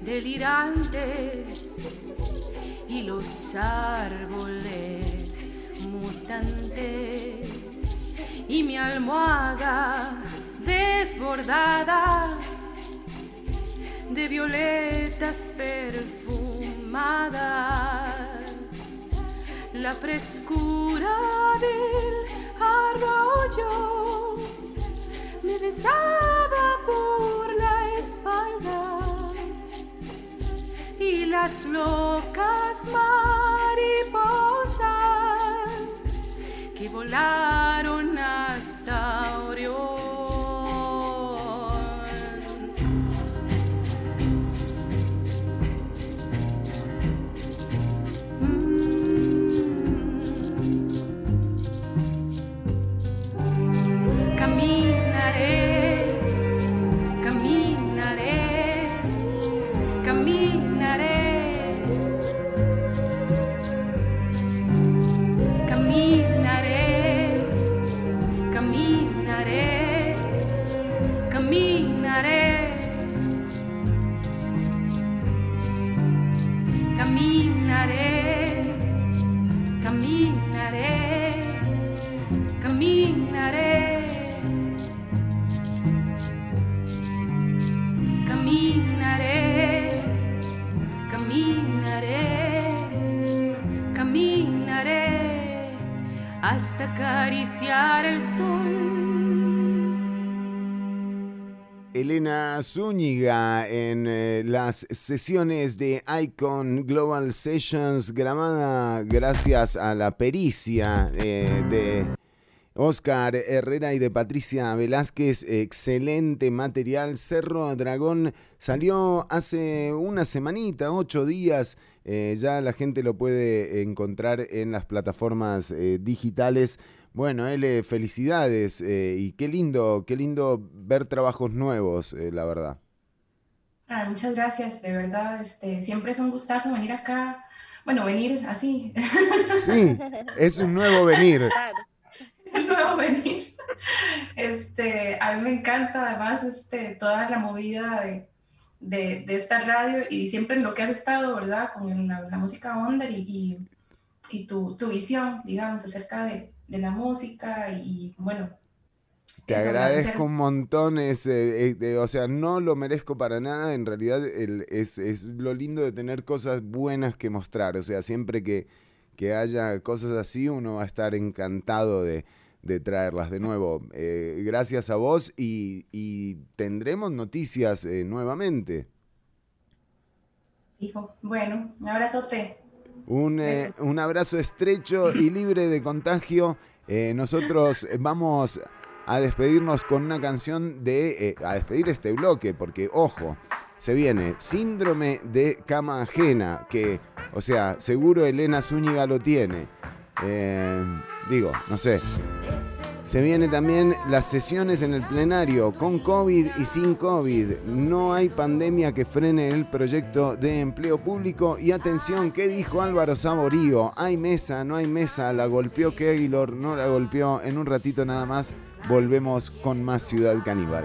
delirantes y los árboles mutantes y mi almohada desbordada de violetas perfumadas, la frescura del arroyo me besaba por las locas mariposas que volaban Zúñiga en eh, las sesiones de Icon Global Sessions grabada gracias a la pericia eh, de Oscar Herrera y de Patricia Velázquez. Excelente material. Cerro Dragón salió hace una semanita, ocho días. Eh, ya la gente lo puede encontrar en las plataformas digitales. Bueno, L, felicidades eh, y qué lindo, qué lindo ver trabajos nuevos, eh, la verdad. Ah, muchas gracias, de verdad, este, siempre es un gustazo venir acá, bueno, venir así. Sí, es un nuevo venir. Es un nuevo venir. Este, a mí me encanta además este, toda la movida de, de, esta radio y siempre en lo que has estado, ¿verdad? Con la, música Wonder y, y, tu, tu visión, digamos, acerca de, de la música y bueno. Te agradezco un montón, ese, eh, o sea, no lo merezco para nada, en realidad es, es, lo lindo de tener cosas buenas que mostrar, o sea, siempre que, que haya cosas así uno va a estar encantado de, de traerlas de nuevo. Eh, gracias a vos y, y tendremos noticias eh, nuevamente. Hijo, bueno, un abrazote. Un, eh, un, abrazo estrecho y libre de contagio. Eh, nosotros vamos a despedirnos con una canción de... Eh, a despedir este bloque, porque, ojo, se viene Síndrome de Cama Ajena, que, o sea, seguro Elena Zúñiga lo tiene. digo, no sé. Se viene también las sesiones en el plenario con COVID y sin COVID. No hay pandemia que frene el proyecto de empleo público. Y atención, ¿qué dijo Álvaro Saborío? Hay mesa, no hay mesa. La golpeó Keylor, no la golpeó. En un ratito nada más volvemos con más Ciudad Caníbal.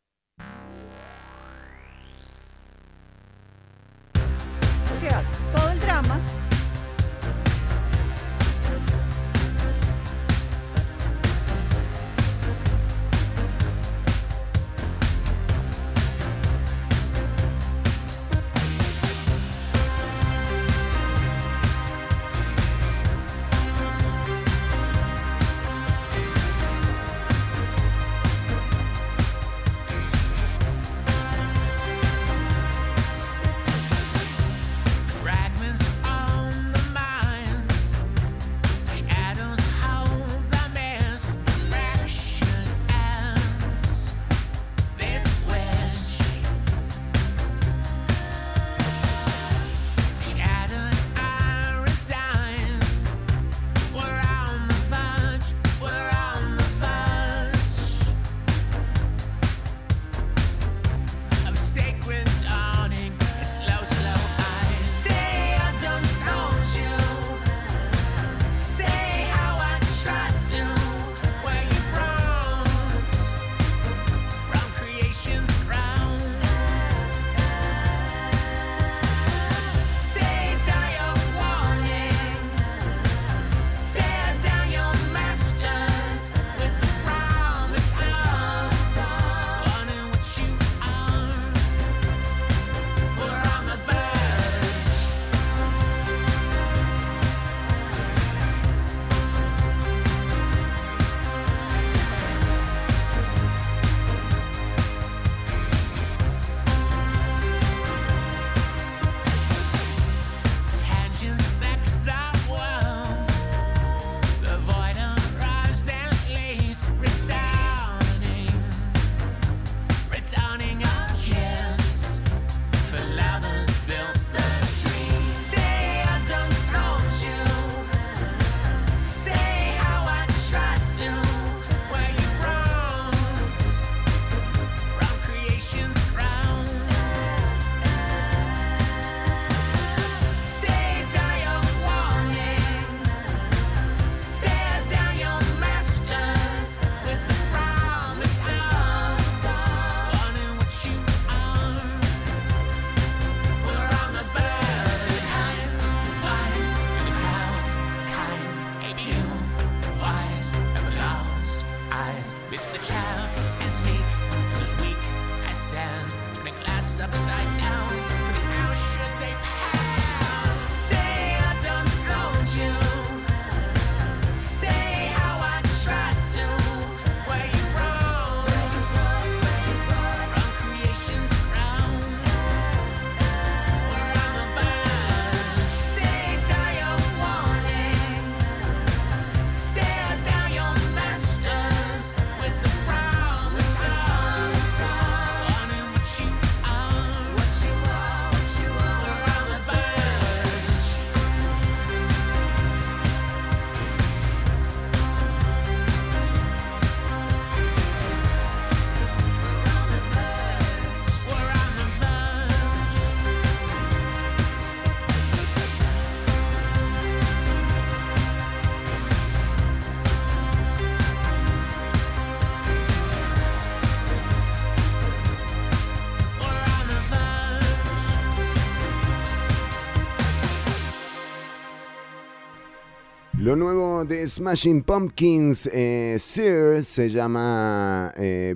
Lo nuevo de Smashing Pumpkins, eh, Sir, se llama eh,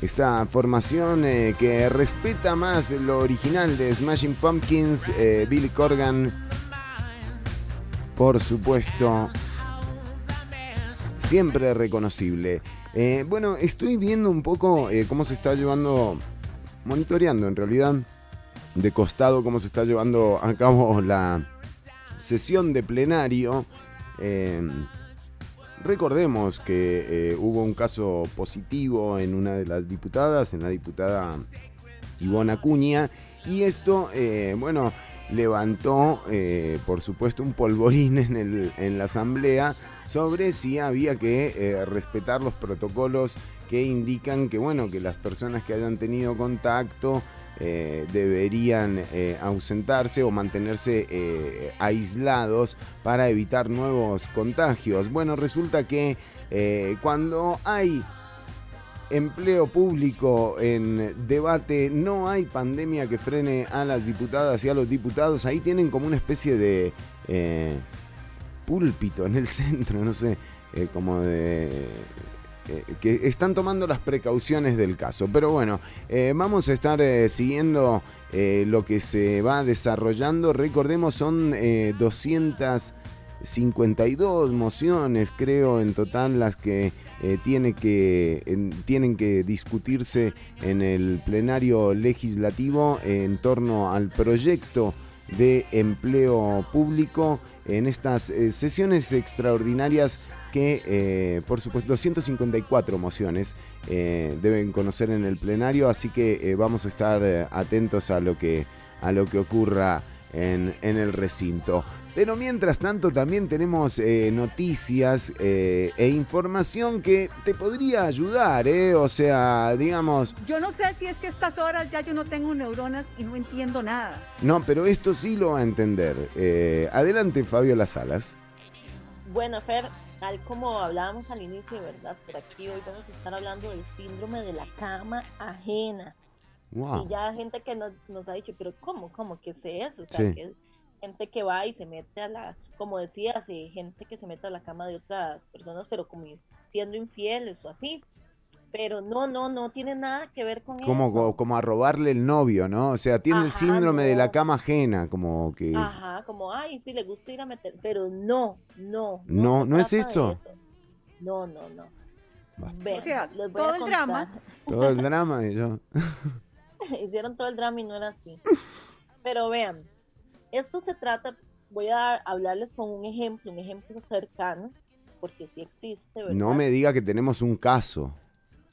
esta formación eh, que respeta más lo original de Smashing Pumpkins, eh, Billy Corgan, por supuesto, siempre reconocible. Bueno, estoy viendo un poco cómo se está llevando, monitoreando en realidad, de costado cómo se está llevando a cabo la sesión de plenario. Eh, recordemos que eh, hubo un caso positivo en una de las diputadas, en la diputada Ivona Acuña, y esto, eh, bueno, levantó, eh, por supuesto, un polvorín en, el- en la asamblea sobre si había que respetar los protocolos que indican que, bueno, que las personas que hayan tenido contacto eh, deberían eh, ausentarse o mantenerse eh, aislados para evitar nuevos contagios. Bueno, resulta que cuando hay empleo público en debate, no hay pandemia que frene a las diputadas y a los diputados. Ahí tienen como una especie de púlpito en el centro, no sé, como de... eh, que están tomando las precauciones del caso. Pero bueno, eh, vamos a estar eh, siguiendo lo que se va desarrollando. Recordemos, son eh, 252 mociones, creo, en total las que tiene que, en- tienen que discutirse en el plenario legislativo en torno al proyecto de empleo público en estas sesiones extraordinarias que, eh, por supuesto, 254 mociones eh, deben conocer en el plenario, así que eh, vamos a estar atentos a lo que, a lo que ocurra en, en el recinto. Pero mientras tanto también tenemos eh, noticias eh, e información que te podría ayudar, ¿eh? O sea, digamos, Yo no sé si es que a estas horas ya yo no tengo neuronas y no entiendo nada. no, pero esto sí lo va a entender. Eh, adelante, Fabio Las Salas. Bueno, Fer, tal como hablábamos al inicio, ¿verdad? Por aquí hoy vamos a estar hablando del síndrome de la cama ajena. Wow. Y ya gente que nos, nos ha dicho, pero ¿cómo? ¿Cómo? ¿Qué es eso? O sea, Sí. que gente que va y se mete a la, como decías, eh, gente que se mete a la cama de otras personas, pero como siendo infieles o así. Pero no, no, no tiene nada que ver con Como, eso. como, a robarle el novio, ¿no? O sea, tiene el síndrome de la cama ajena, como que... es- Ajá, como, ay, sí, le gusta ir a meter, pero no, no. No, ¿no es esto? eso. No, no, no. Va. Vean, O sea, les voy todo a el drama. Todo el drama y yo... Hicieron todo el drama y no era así. Pero vean, esto se trata, voy a dar- hablarles con un ejemplo, un ejemplo cercano, porque sí existe, ¿verdad? No me diga que tenemos un caso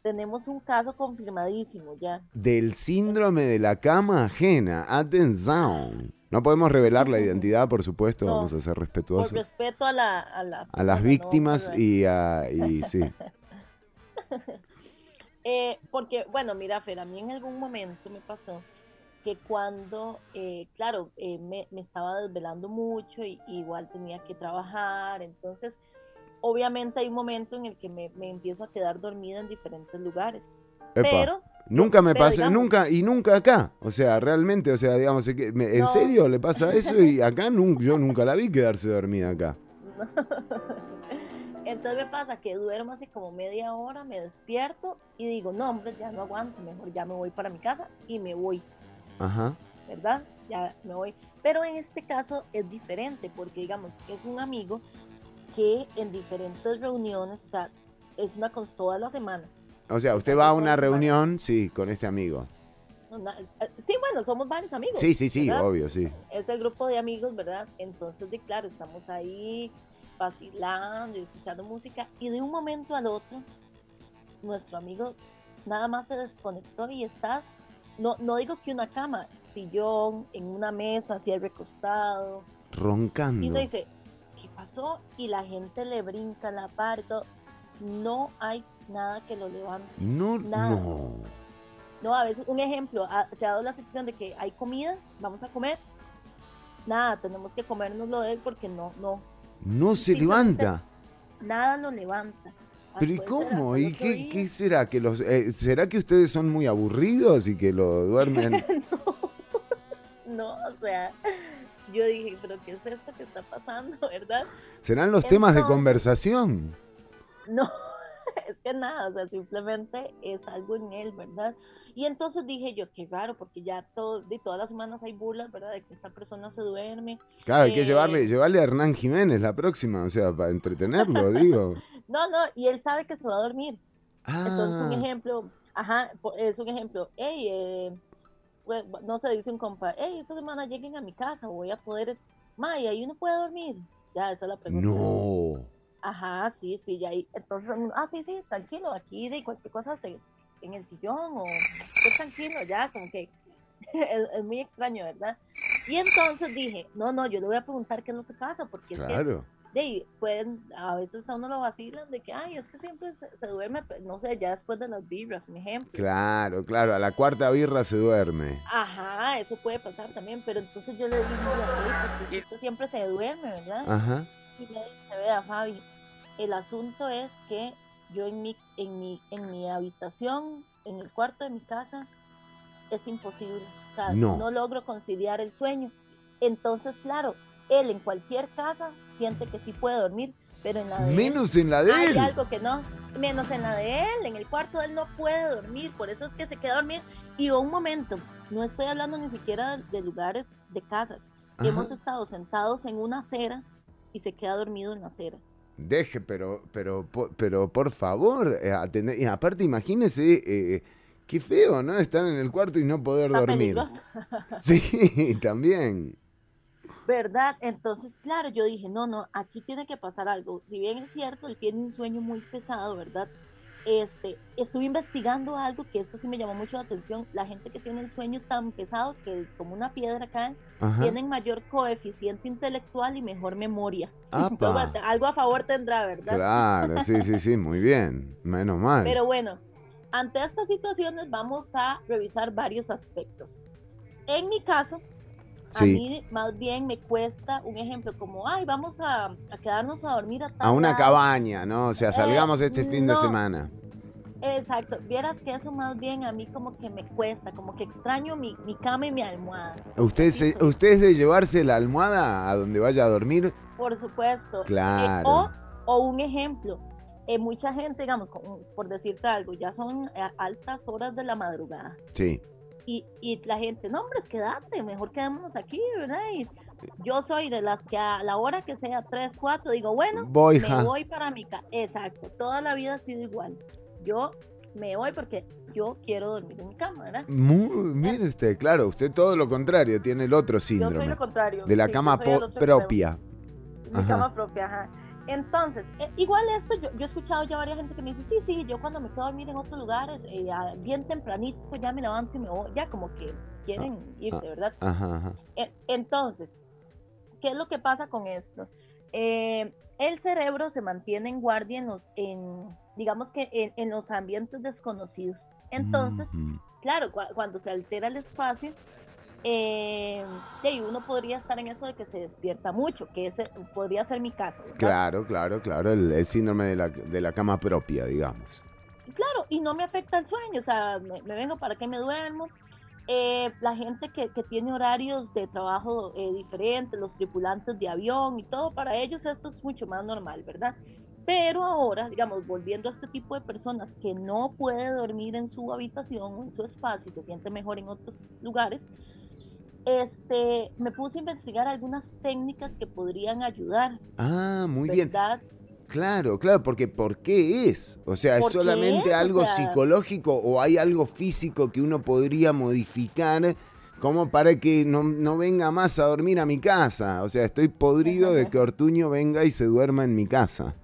Tenemos un caso confirmadísimo ya. del síndrome de la cama ajena. Atención. No podemos revelar la identidad, por supuesto, No, vamos a ser Por respetuosos. respeto a la... A, la A las víctimas y a... Y sí. Eh, porque, bueno, mira, Fer, a mí en algún momento me pasó que cuando, eh, claro, eh, me, me estaba desvelando mucho y igual tenía que trabajar, entonces, obviamente hay un momento en el que me, me empiezo a quedar dormida en diferentes lugares. Epa. Pero, Nunca me pero pasa, digamos- nunca, y nunca acá. O sea, realmente, o sea, digamos, ¿en No. serio le pasa eso? Y acá nun- yo nunca la vi quedarse dormida acá. entonces me pasa que duermo así como media hora, me despierto y digo, no, hombre, ya no aguanto, mejor ya me voy para mi casa y me voy. Ajá. ¿verdad? Ya me voy. Pero en este caso es diferente porque, digamos, es un amigo que en diferentes reuniones, o sea, es una con todas las semanas. O sea, usted va a una reunión, sí, con este amigo. Una- eh, sí, bueno, somos varios amigos. Sí, sí, sí, ¿verdad? obvio, sí. Es el grupo de amigos, ¿verdad? Entonces, de claro, estamos ahí vacilando y escuchando música y de un momento al otro, nuestro amigo nada más se desconectó y está, no, no digo que una cama, sillón, en una mesa, así recostado, Y Roncando. uno dice, ¿qué pasó? Y la gente le brinca la par y todo. No hay nada que lo levante. No, Nada. no. No, a veces, un ejemplo, ha- se ha dado la situación de que hay comida, vamos a comer. Nada, tenemos que comérnoslo de él porque no, no, No se levanta. nada lo levanta. Ah, Pero ¿y cómo? ¿Y qué, será? que los eh, ¿Será que ustedes son muy aburridos y que lo duermen? No, o sea, yo dije, pero ¿qué es esto que está pasando, verdad? ¿Serán los temas de Entonces- conversación? No, es que nada, o sea, simplemente es algo en él, ¿verdad? Y entonces dije yo, qué raro, porque ya todo, de todas las semanas hay burlas, ¿verdad? De que esta persona se duerme. Claro, hay que Eh, llevarle, llevarle a Hernán Jiménez la próxima, o sea, para entretenerlo, digo. No, no, y él sabe que se va a dormir. Entonces, un Ah, ejemplo, ajá, es un ejemplo, hey, eh, no se dice un compa, hey, esta semana lleguen a mi casa, voy a poder, May, ahí uno puede dormir. Ya, esa es la pregunta. no. Ajá, sí, sí, ya ahí. Entonces, ah, sí, sí, tranquilo, aquí de cualquier cosa se, en el sillón o qué tranquilo, ya, como que es, es muy extraño, ¿verdad? Y entonces dije, no, no, yo le voy a preguntar qué es lo que pasa, porque es que Claro. De ahí pueden, a veces a uno lo vacilan de que, ay, es que siempre se, se duerme, pe- no sé, ya después de las vibras, un ejemplo. Claro, claro, a la cuarta birra se duerme. Ajá, eso puede pasar también, pero entonces yo le dije, "Ok, porque usted siempre se duerme, ¿verdad? Ajá. Y le dije, vea, Fabi, el asunto es que yo en mi, en mi, en mi habitación, en el cuarto de mi casa, es imposible. O sea, No. no logro conciliar el sueño. Entonces, claro, él en cualquier casa siente que sí puede dormir, pero en la de él Menos en la de hay él. algo que no, menos en la de él, en el cuarto de él no puede dormir, por eso es que se queda a dormir. Y un momento, no estoy hablando ni siquiera de lugares de casas. Ajá. Hemos estado sentados en una acera y se queda dormido en la acera. Deje, pero, pero, pero por favor, eh, atende- Y aparte, imagínese, eh, qué feo, ¿no? Estar en el cuarto y no poder Está dormir. peligroso. Sí, también. ¿Verdad? Entonces, claro, yo dije, no, no, aquí tiene que pasar algo. Si bien es cierto, él tiene un sueño muy pesado, ¿verdad? Este, estuve investigando algo que eso sí me llamó mucho la atención. La gente que tiene el sueño tan pesado que como una piedra cae, tienen mayor coeficiente intelectual y mejor memoria. Apa. algo a favor tendrá, ¿verdad? Claro, sí, sí, sí, muy bien. Menos mal. Pero bueno, ante estas situaciones vamos a revisar varios aspectos. En mi caso, a Sí. mí más bien me cuesta un ejemplo como, ay, vamos a, a quedarnos a dormir a tal A una lado". cabaña, ¿no? O sea, salgamos este fin de Eh, semana. Exacto, vieras que eso más bien a mí como que me cuesta, como que extraño mi, mi cama y mi almohada. ¿Usted, se- ¿Usted es de llevarse la almohada a donde vaya a dormir? Por supuesto. Eh, Claro. o, o un ejemplo, eh, mucha gente, digamos, con- por decirte algo, ya son eh, altas horas de la madrugada. Sí. Y, y la gente, no, hombre, es quédate, mejor quedémonos aquí, ¿verdad? Y yo soy de las que a la hora que sea 3, 4, digo, bueno, Voy, me ja. voy para mi casa. Exacto, toda la vida ha sido igual. Yo me voy porque yo quiero dormir en mi cama, ¿verdad? Muy, mire usted, claro, usted todo lo contrario, tiene el otro Yo síndrome. soy lo contrario. De la sí, cama propia. Mi cama propia, ajá. Entonces, eh, igual esto, yo, yo he escuchado ya varias gente que me dice, sí, sí, yo cuando me quedo a dormir en otros lugares, eh, bien tempranito, ya me levanto y me voy, ya como que quieren irse, Ah, ¿verdad? Ajá, ajá. E- Entonces, ¿qué es lo que pasa con esto? Eh, el cerebro se mantiene en guardia en los, en, digamos que en, en los ambientes desconocidos. Entonces, claro, cua- cuando se altera el espacio, eh, de ahí uno podría estar en eso de que se despierta mucho, que ese podría ser mi caso. ¿verdad? Claro, claro, claro, el, el síndrome de la, de la cama propia, digamos. Claro, y no me afecta el sueño, o sea, me, me vengo para que me duermo. Eh, la gente que, que tiene horarios de trabajo eh, diferentes, los tripulantes de avión y todo, para ellos esto es mucho más normal, ¿verdad? Pero ahora, digamos, volviendo a este tipo de personas que no puede dormir en su habitación o en su espacio y se siente mejor en otros lugares, este, me puse a investigar algunas técnicas que podrían ayudar, Ah, muy bien. Claro, claro, porque ¿por qué es? O sea, ¿es ¿Por qué solamente es? O algo sea- psicológico o hay algo físico que uno podría modificar como para que no, no venga más a dormir a mi casa? O sea, estoy podrido de que Ortuño venga y se duerma en mi casa.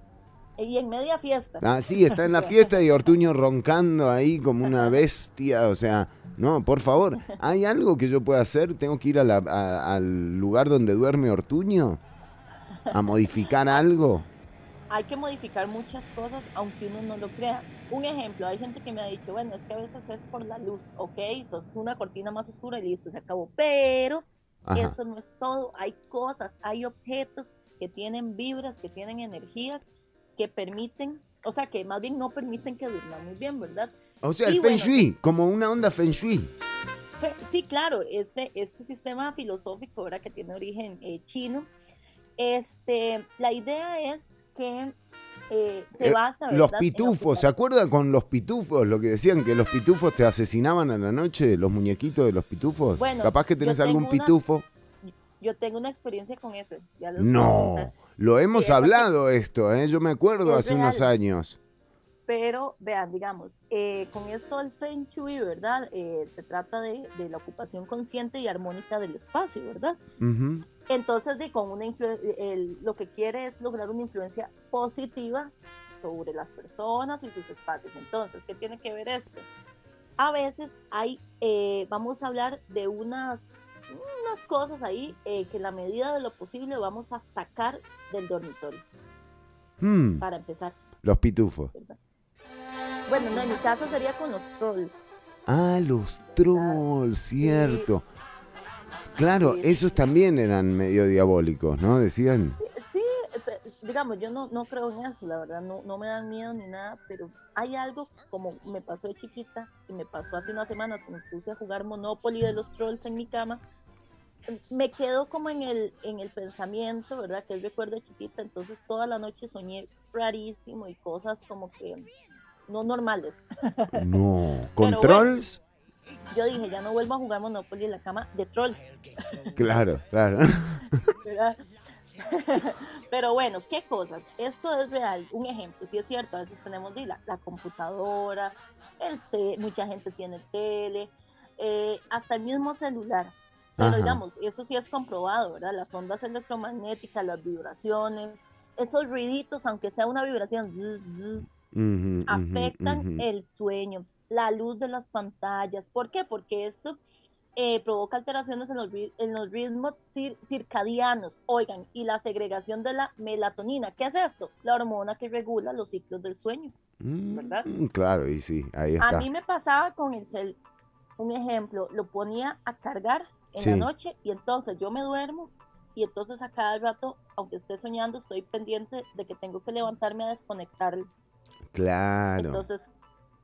Y en media fiesta. Ah, sí, está en la fiesta y Ortuño roncando ahí como una bestia. O sea, no, por favor, ¿hay algo que yo pueda hacer? ¿Tengo que ir a la- a- al lugar donde duerme Ortuño? ¿A modificar algo? hay que modificar muchas cosas aunque uno no lo crea. Un ejemplo, hay gente que me ha dicho, bueno, es que a veces es por la luz, ok, entonces una cortina más oscura y listo, se acabó. Pero Ajá. eso no es todo, hay cosas, hay objetos que tienen vibras, que tienen energías que permiten, o sea, que más bien no permiten que durmamos bien, ¿verdad? O sea, Y el Feng bueno, Shui, como una onda Feng Shui. Fe- Sí, claro, este, este sistema filosófico ¿verdad? que tiene origen eh, chino, este, la idea es que eh, se Eh, basa los pitufos, ¿se acuerdan con los pitufos? Lo que decían que los pitufos te asesinaban a la noche, los muñequitos de los pitufos. Bueno, Capaz que tenés algún una- pitufo. Yo tengo una experiencia con eso. ya No, lo hemos Sí, es hablado esto, ¿eh? yo me acuerdo hace unos años. Pero vean, digamos, eh, con esto del Feng Shui, ¿verdad? Eh, se trata de, de la ocupación consciente y armónica del espacio, ¿verdad? Entonces, de, con una el- lo que quiere es lograr una influencia positiva sobre las personas y sus espacios. Entonces, ¿qué tiene que ver esto? A veces hay, eh, vamos a hablar de unas, unas cosas ahí eh, que en la medida de lo posible vamos a sacar del dormitorio, Hmm, para empezar. los pitufos. Bueno, no, en mi caso sería con los trolls. Ah, los trolls, cierto. Claro, esos también eran medio diabólicos, ¿no? Decían. Sí, digamos, yo no, no creo en eso, la verdad, no, no me dan miedo ni nada, pero hay algo como me pasó de chiquita y me pasó hace unas semanas que me puse a jugar Monopoly de los trolls en mi cama. Me quedo como en el, en el pensamiento, ¿verdad? Que el recuerdo de chiquita, entonces toda la noche soñé rarísimo y cosas como que no normales. No. ¿Con Pero bueno. trolls? Yo dije, ya no vuelvo a jugar Monopoly en la cama de trolls. Claro, claro. ¿verdad? Pero bueno, ¿qué cosas? Esto es real. Un ejemplo, sí es cierto, a veces tenemos la, la computadora, el te- mucha gente tiene tele, eh, hasta el mismo celular. Pero Ajá. digamos, eso sí es comprobado, ¿verdad? Las ondas electromagnéticas, las vibraciones, esos ruiditos, aunque sea una vibración, zzz, zzz, Ujú, ujú, afectan ujú. el sueño, la luz de las pantallas. ¿Por qué? Porque esto eh, provoca alteraciones en los, en los ritmos cir- circadianos. Oigan, y la segregación de la melatonina. ¿Qué es esto? La hormona que regula los ciclos del sueño. ¿Verdad? Mm, Claro, y sí, ahí A está. mí me pasaba con el cel, un ejemplo, lo ponía a cargar en la Sí. noche y entonces yo me duermo y entonces a cada rato, aunque esté soñando, estoy pendiente de que tengo que levantarme a desconectarlo. Claro. Entonces,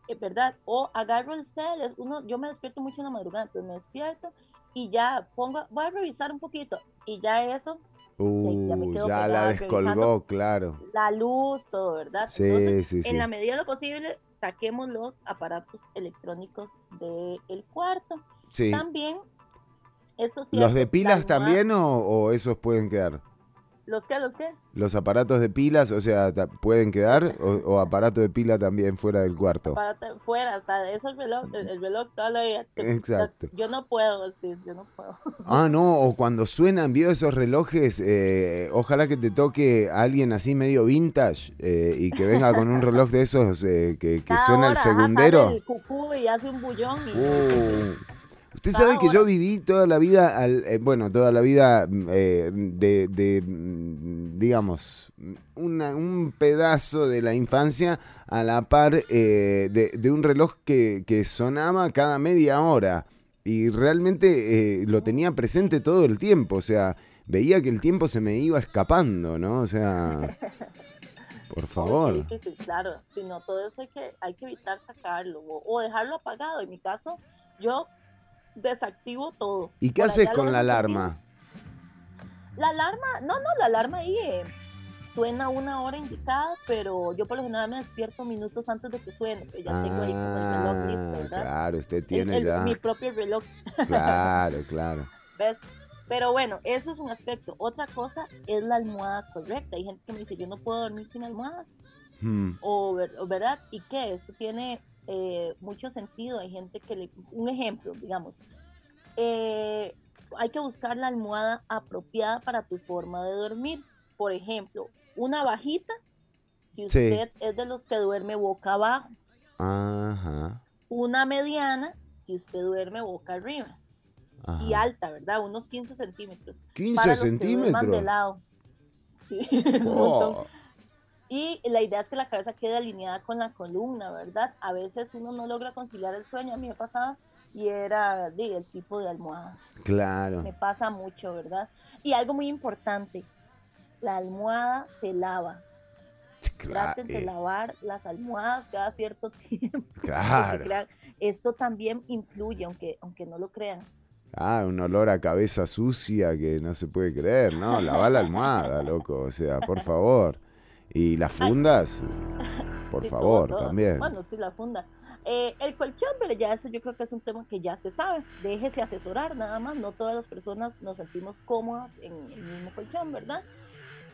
es verdad, o agarro el cel, uno, yo me despierto mucho en la madrugada, entonces me despierto y ya pongo, voy a revisar un poquito y ya eso, Uh, ya me quedo ya la descolgó, claro. la luz, todo, ¿verdad? Sí, Entonces, sí, sí. en la medida de lo posible, saquemos los aparatos electrónicos del cuarto. Sí. También, sí. ¿Los de pilas también o, o esos pueden quedar? ¿Los qué? ¿Los qué? ¿Los aparatos de pilas, o sea, pueden quedar? ¿O, o aparato de pila también fuera del cuarto? Aparato fuera, hasta eso el reloj, el, el reloj toda la vida. Exacto. Yo no puedo decir, yo no puedo. Ah, no, o cuando suenan, vio esos relojes, eh, ojalá que te toque alguien así medio vintage eh, y que venga con un reloj de esos eh, que, que suena hora, segundero. el cucú y hace un bullón. Y, Uh, Usted sabe que yo viví toda la vida, al- eh, bueno, toda la vida mm, eh, de, de, mm, digamos, una- un pedazo de la infancia a la par eh, de, de un reloj que, que sonaba cada media hora y realmente eh, lo tenía presente todo el tiempo, o sea, veía que el tiempo se me iba escapando, ¿no? O sea, por favor. Sí, sí, sí, claro. Si no, todo eso hay que, hay que evitar sacarlo o, o dejarlo apagado. En mi caso, yo desactivo todo. ¿Y qué Por haces con la alarma? La alarma, no, no, la alarma ahí eh, suena una hora indicada, pero yo por lo general me despierto minutos antes de que suene, pues ya tengo ahí como el reloj listo, Ah, ¿verdad? claro, usted tiene el- ya. Mi propio reloj. Claro, claro. ¿Ves? Pero bueno, eso es un aspecto. Otra cosa es la almohada correcta. Hay gente que me dice, yo no puedo dormir sin almohadas. Hmm. O, ver- o verdad, y que eso tiene eh, mucho sentido. Hay gente que le, un ejemplo, digamos, eh, hay que buscar la almohada apropiada para tu forma de dormir. Por ejemplo, una bajita, si Sí. usted es de los que duerme boca abajo. Ajá. Una mediana, si usted duerme boca arriba. Y alta, ¿verdad? Unos 15 centímetros. 15 para los que centímetros. de lado. Sí, un montón. Y la idea es que la cabeza quede alineada con la columna, ¿verdad? A veces uno no logra conciliar el sueño, a mí me pasaba, y era di, el tipo de almohada. claro. Me pasa mucho, ¿verdad? Y algo muy importante, la almohada se lava. Traten de eh. lavar las almohadas cada cierto tiempo. Claro. crean- Esto también influye, aunque, aunque no lo crean. Ah, un olor a cabeza sucia que no se puede creer, ¿no? Lava la almohada, loco. O sea, por favor. Y las fundas, por Sí, todo, favor, todo. también. Bueno, sí, la funda. Eh, el colchón, pero ya eso yo creo que es un tema que ya se sabe. Déjese asesorar nada más. No todas las personas nos sentimos cómodas en el mismo colchón, ¿verdad?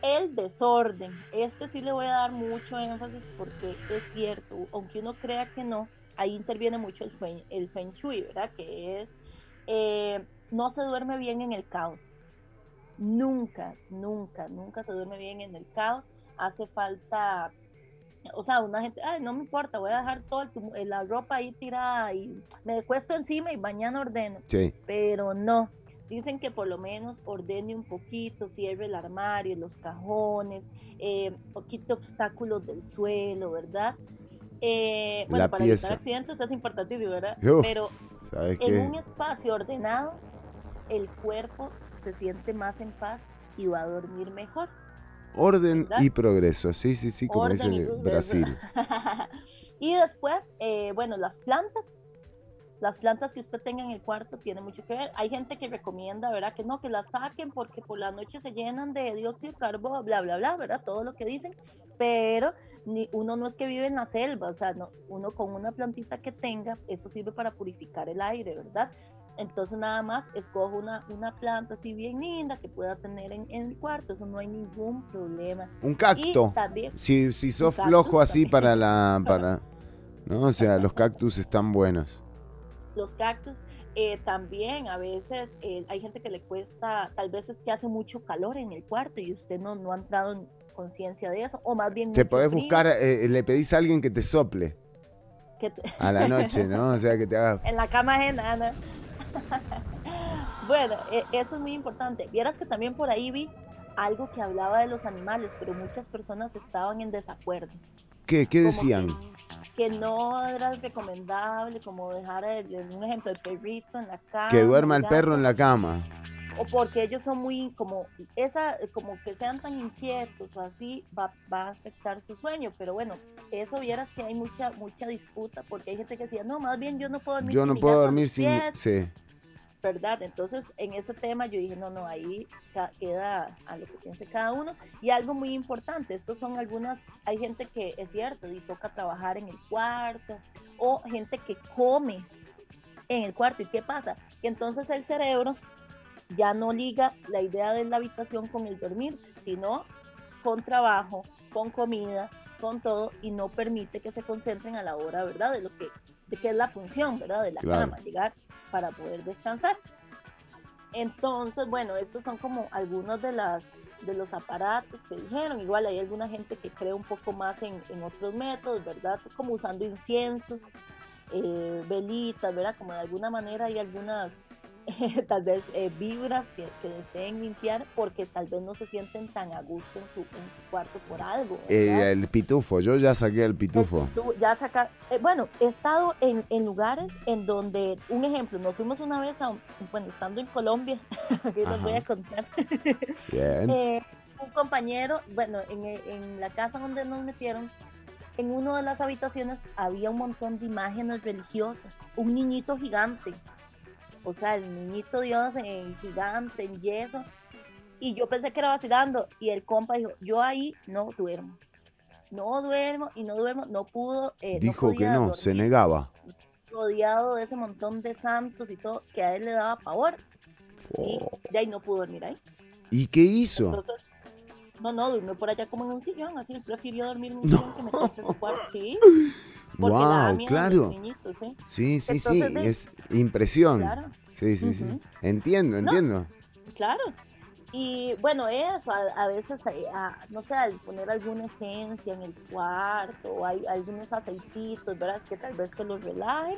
El desorden. Este sí le voy a dar mucho énfasis porque es cierto, aunque uno crea que no, ahí interviene mucho el feng, el feng shui, ¿verdad? Que es, eh, no se duerme bien en el caos. Nunca, nunca, nunca se duerme bien en el caos. Hace falta o sea, una gente, ay, no me importa, voy a dejar toda la ropa ahí tirada y me cuesto encima y mañana ordeno. Sí. Pero no, dicen que por lo menos ordene un poquito, cierre el armario, los cajones, eh, o quite obstáculos del suelo, ¿verdad? Eh, bueno, La para pieza. evitar accidentes es importantísimo, ¿verdad? Uf, Pero ¿Sabes en qué? un espacio ordenado, el cuerpo se siente más en paz y va a dormir mejor. Orden ¿verdad? y progreso. Sí, sí, sí, como Orden dice. Brasil. y después, eh, bueno, las plantas. Las plantas que usted tenga en el cuarto tienen mucho que ver. Hay gente que recomienda, ¿verdad? Que no, que las saquen porque por la noche se llenan de dióxido de carbono, bla, bla, bla, ¿verdad? Todo lo que dicen. Pero ni, uno no es que vive en la selva, o sea, no, uno con una plantita que tenga, eso sirve para purificar el aire, ¿verdad? Entonces nada más escojo una, una planta así bien linda que pueda tener en, en el cuarto, eso no hay ningún problema. Un cacto. también, Si, si sos cactus flojo así también. para la... Para, ¿no? O sea, los cactus están buenos. los cactus eh, también a veces eh, hay gente que le cuesta, tal vez es que hace mucho calor en el cuarto y usted no, no ha entrado en conciencia de eso, o más bien Te podés frío, buscar, eh, le pedís a alguien que te sople que te- a la noche, ¿no? O sea, que te haga... en la cama ajena. bueno, eh, eso es muy importante. Vieras que también por ahí vi algo que hablaba de los animales, pero muchas personas estaban en desacuerdo. ¿Qué, qué decían? Que no era recomendable como dejar, el- un ejemplo, el perrito en la cama. Que duerma el perro en la cama. o porque ellos son muy como esa como que sean tan inquietos o así va, va a afectar su sueño pero bueno eso vieras que hay mucha mucha disputa porque hay gente que decía no más bien yo no puedo dormir Yo sin no mi puedo dormir sin... pies", Sí. Verdad entonces en ese tema yo dije no no ahí queda a lo que piense cada uno. Y algo muy importante estos son algunas hay gente que es cierto y toca trabajar en el cuarto o gente que come en el cuarto y qué pasa que entonces el cerebro ya no liga la idea de la habitación con el dormir, sino con trabajo, con comida, con todo, y no permite que se concentren a la hora, ¿verdad? De lo que, de qué es la función, ¿verdad? De la Claro. cama, llegar para poder descansar. Entonces, bueno, estos son como algunos de las de los aparatos que dijeron. Igual hay alguna gente que cree un poco más en, en otros métodos, ¿verdad? Como usando inciensos, eh, velitas, ¿verdad? Como de alguna manera hay algunas tal vez eh, vibras que, que deseen limpiar porque tal vez no se sienten tan a gusto en su, en su cuarto por algo. Eh, el pitufo, yo ya saqué el pitufo. Ya saca, eh, bueno, he estado en, en lugares en donde, un ejemplo, nos fuimos una vez a, bueno, estando en Colombia, aquí les voy a contar, Bien. eh, un compañero, bueno, en, en la casa donde nos metieron, en una de las habitaciones había un montón de imágenes religiosas, un niñito gigante, o sea, el niñito Dios en gigante, en yeso, y yo pensé que era vacilando, y el compa dijo, yo ahí no duermo, no duermo y no duermo, no pudo, eh, no Dijo que no, se negaba. rodeado de ese montón de santos y todo, que a él le daba pavor, y de ahí no pudo dormir ahí. ¿Y qué hizo? Entonces, no, no, durmió por allá como en un sillón, así él prefirió dormir en un sillón que meterse a su cuarto, sí. Porque Wow, a claro. los niñitos, ¿sí? Sí, sí, sí, Entonces, de- es impresión. Claro. Sí, sí, sí. Entiendo, No. entiendo. Claro. Y bueno, eso, a, a veces, eh, a- no sé, al poner alguna esencia en el cuarto, o hay algunos aceititos, ¿verdad? Es que tal vez que los relajen,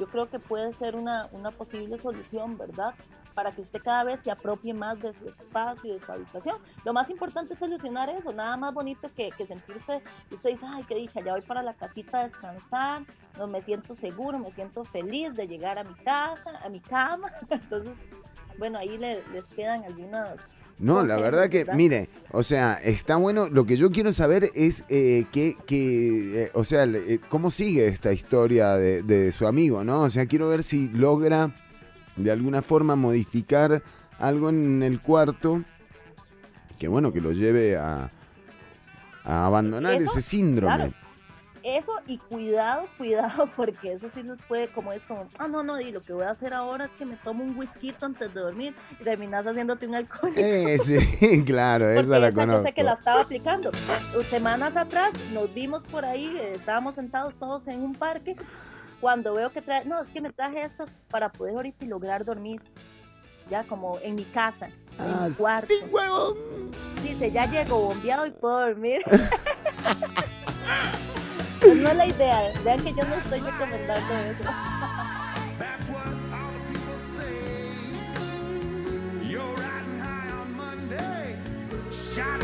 yo creo que puede ser una, una posible solución, ¿verdad? Para que usted cada vez se apropie más de su espacio y de su habitación. Lo más importante es solucionar eso, nada más bonito que, que sentirse, usted dice, ay, qué dicha, ya voy para la casita a descansar, no me siento seguro, me siento feliz de llegar a mi casa, a mi cama. Entonces, bueno, ahí le- les quedan algunas No, la verdad que, mire, o sea, está bueno. Lo que yo quiero saber es eh, que, que, eh, o sea, eh, cómo sigue esta historia de, de su amigo, ¿no? O sea, quiero ver si logra de alguna forma modificar algo en el cuarto que, bueno, que lo lleve a, a abandonar Eso, ese síndrome. claro. Eso y cuidado, cuidado, porque eso sí nos puede, como es como, ah, no, no, y lo que voy a hacer ahora es que me tomo un whisky antes de dormir y terminas haciéndote un alcohólico. Eh, sí, claro, Porque esa la esa conozco. cosa que la estaba aplicando. Semanas atrás nos vimos por ahí, estábamos sentados todos en un parque. Cuando veo que trae, no, es que me traje esto para poder ahorita lograr dormir, ya como en mi casa, en mi ah, cuarto. ¡Sí, huevón! Dice, ya llego bombeado y puedo dormir. Pues no es la idea, ¿eh? vean que yo no estoy recomendando eso. Shot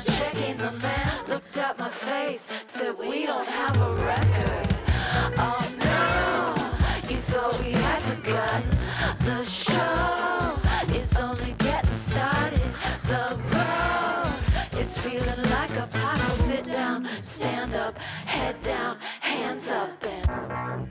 To check my checking. The man looked at my face, said, "We don't have a record." Oh no, you thought we had forgotten the show is only getting started. The road is feeling like a pothole. Sit down, stand up, head down, hands up, and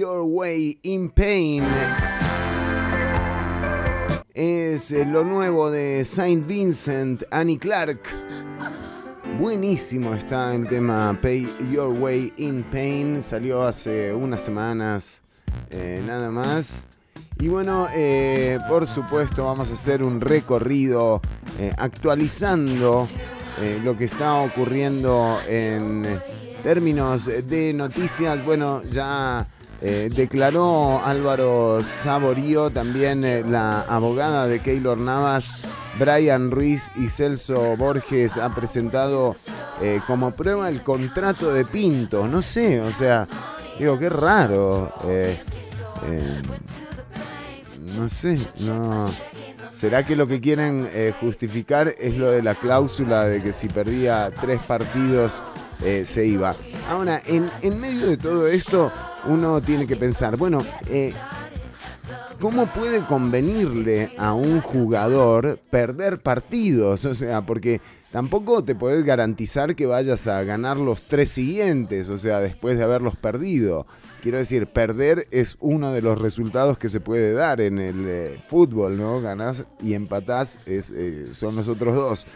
Your Way in Pain. Es eh, lo nuevo de Saint Vincent, Annie Clark. Buenísimo está el tema Pay Your Way in Pain. Salió hace unas semanas eh, nada más. Y bueno, eh, por supuesto vamos a hacer un recorrido actualizando lo que está ocurriendo en términos de noticias. Bueno, ya eh, declaró Álvaro Saborío, también eh, la abogada de Keylor Navas, Brian Ruiz y Celso Borges ha presentado eh, como prueba el contrato de Pinto. No sé, o sea, digo, qué raro. eh, no sé, no. ¿Será que lo que quieren justificar es lo de la cláusula de que si perdía tres partidos se iba? Ahora, en medio de todo esto, uno tiene que pensar, bueno, eh, ¿cómo puede convenirle a un jugador perder partidos? O sea, porque tampoco te podés garantizar que vayas a ganar los tres siguientes, o sea, después de haberlos perdido. Quiero decir, perder es uno de los resultados que se puede dar en el eh, fútbol, ¿no? Ganás y empatás eh, son los otros dos.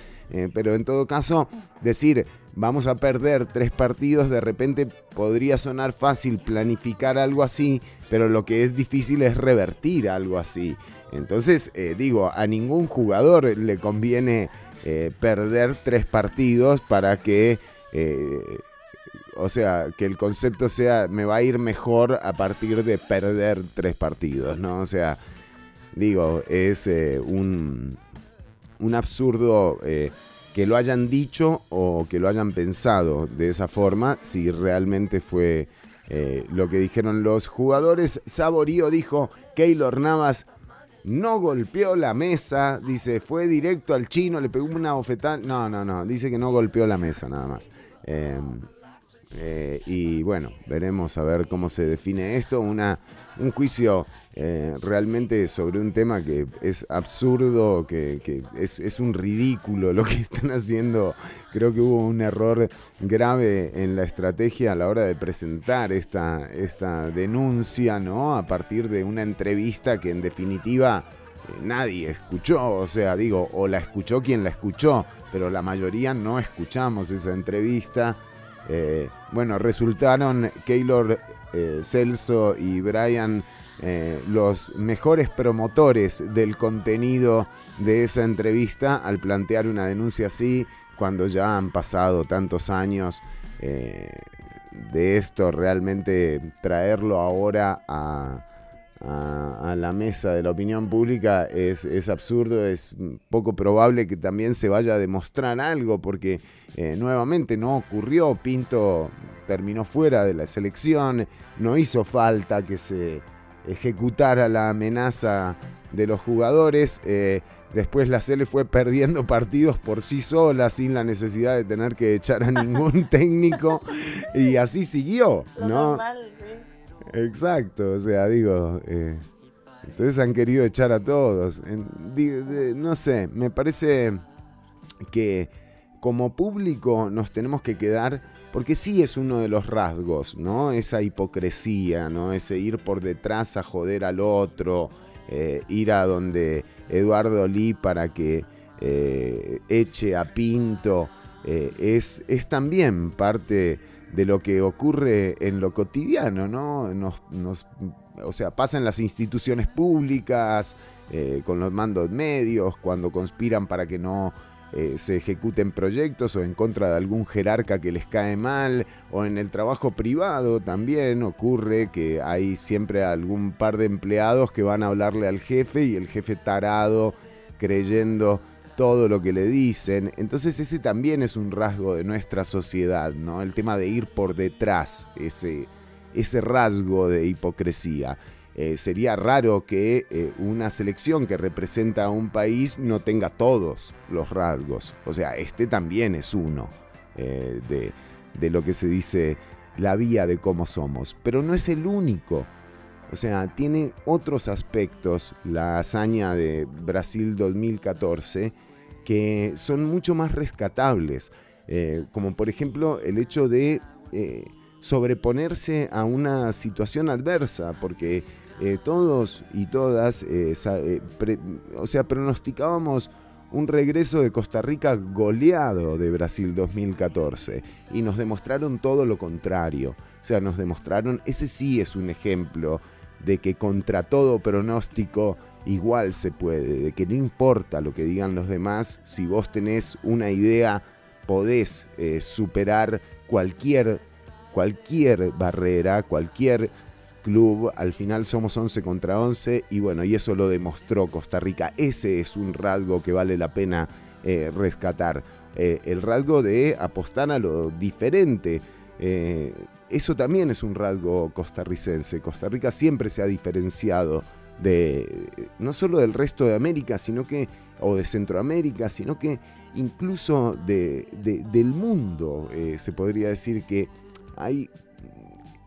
Pero en todo caso, decir, vamos a perder tres partidos, de repente podría sonar fácil planificar algo así, pero lo que es difícil es revertir algo así. Entonces, eh, digo, a ningún jugador le conviene eh, perder tres partidos para que, eh, o sea, que el concepto sea, me va a ir mejor a partir de perder tres partidos, ¿no? O sea, digo, es un, un absurdo que lo hayan dicho o que lo hayan pensado de esa forma, si realmente fue eh, lo que dijeron los jugadores. Saborío dijo, Keylor Navas no golpeó la mesa, dice, fue directo al chino, le pegó una bofetada. No, no, no, dice que no golpeó la mesa nada más. Eh, eh, y bueno, veremos a ver cómo se define esto. Una, un juicio eh, realmente sobre un tema que es absurdo, que, es, es, un ridículo lo que están haciendo. Creo que hubo un error grave en la estrategia a la hora de presentar esta, esta denuncia, ¿no? A partir de una entrevista que en definitiva eh, nadie escuchó. O sea, digo, o la escuchó quien la escuchó, pero la mayoría no escuchamos esa entrevista. Eh, bueno, resultaron Keylor Celso y Brian eh, los mejores promotores del contenido de esa entrevista al plantear una denuncia así cuando ya han pasado tantos años de esto, realmente traerlo ahora a, la mesa de la opinión pública es, es, absurdo, es poco probable que también se vaya a demostrar algo, porque eh, nuevamente no ocurrió, Pinto terminó fuera de la selección, no hizo falta que se ejecutara la amenaza de los jugadores. Eh, después la Sele fue perdiendo partidos por sí sola, sin la necesidad de tener que echar a ningún técnico. Y así siguió, ¿no? Exacto, o sea, digo, eh, entonces han querido echar a todos. no sé, me parece que como público nos tenemos que quedar, porque sí es uno de los rasgos, ¿no? Esa hipocresía, ¿no? Ese ir por detrás a joder al otro, eh, ir a donde Eduardo Lee para que eh, eche a Pinto, es, es también parte de lo que ocurre en lo cotidiano, ¿no? Nos, o sea, pasa en las instituciones públicas, eh, con los mandos medios, cuando conspiran para que no eh, se ejecuten proyectos o en contra de algún jerarca que les cae mal, o en el trabajo privado también ocurre que hay siempre algún par de empleados que van a hablarle al jefe y el jefe tarado creyendo todo lo que le dicen. Entonces ese también es un rasgo de nuestra sociedad, ¿no? El tema de ir por detrás, ese, ese rasgo de hipocresía. Eh, sería raro que eh, una selección que representa a un país no tenga todos los rasgos. O sea, este también es uno eh, de, de lo que se dice la vía de cómo somos. Pero no es el único. O sea, tiene otros aspectos la hazaña de Brasil 2014 que son mucho más rescatables, como por ejemplo el hecho de sobreponerse a una situación adversa, porque eh, todos y todas, o sea, pronosticábamos un regreso de Costa Rica goleado de Brasil 2014 y nos demostraron todo lo contrario. O sea, nos demostraron, ese sí es un ejemplo de que contra todo pronóstico igual se puede, de que no importa lo que digan los demás, si vos tenés una idea, podés eh, superar cualquier, cualquier barrera, cualquier club, al final somos 11 contra 11 y bueno, y eso lo demostró Costa Rica, ese es un rasgo que vale la pena eh, rescatar, eh, el rasgo de apostar a lo diferente. eso también es un rasgo costarricense. Costa Rica siempre se ha diferenciado de no solo del resto de América, sino que, o de Centroamérica, sino que incluso de, del mundo. Eh, se podría decir que hay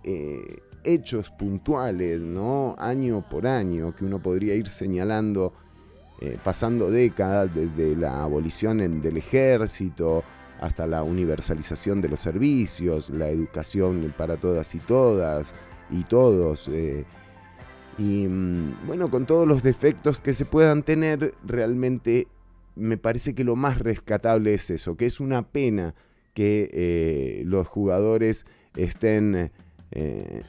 eh, hechos puntuales, ¿no? Año por año, que uno podría ir señalando, eh, pasando décadas desde la abolición del ejército hasta la universalización de los servicios, la educación para todas y todas y todos. Y mm, bueno, con todos los defectos que se puedan tener, realmente me parece que lo más rescatable es eso, que es una pena que eh, los jugadores estén eh,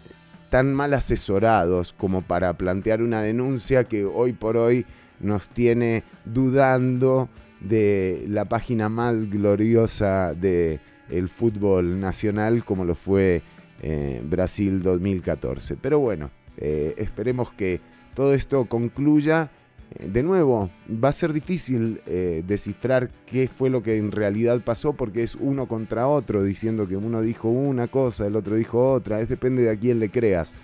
tan mal asesorados como para plantear una denuncia que hoy por hoy nos tiene dudando de la página más gloriosa del el fútbol nacional como lo fue eh, Brasil 2014. Pero bueno, eh, esperemos que todo esto concluya De nuevo, va a ser difícil eh, descifrar qué fue lo que en realidad pasó porque es uno contra otro, diciendo que uno dijo una cosa, el otro dijo otra, es depende de a quién le creas.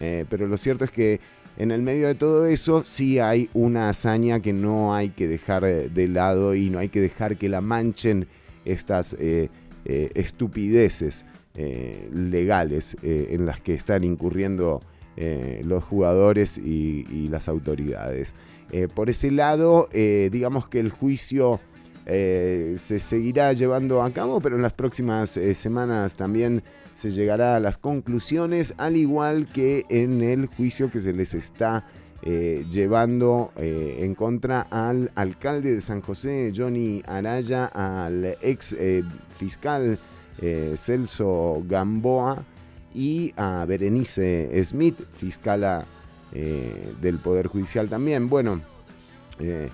Eh, pero lo cierto es que en el medio de todo eso sí hay una hazaña que no hay que dejar eh, de lado y no hay que dejar que la manchen estas estupideces legales en las que están incurriendo los jugadores y las autoridades. Eh, por ese lado, eh, digamos que el juicio eh, se seguirá llevando a cabo, pero en las próximas semanas también se llegará a las conclusiones, al igual que en el juicio que se les está llevando en contra al alcalde de San José, Johnny Araya, al ex fiscal Celso Gamboa y a Berenice Smith, fiscala eh, del Poder Judicial también. Bueno, eh,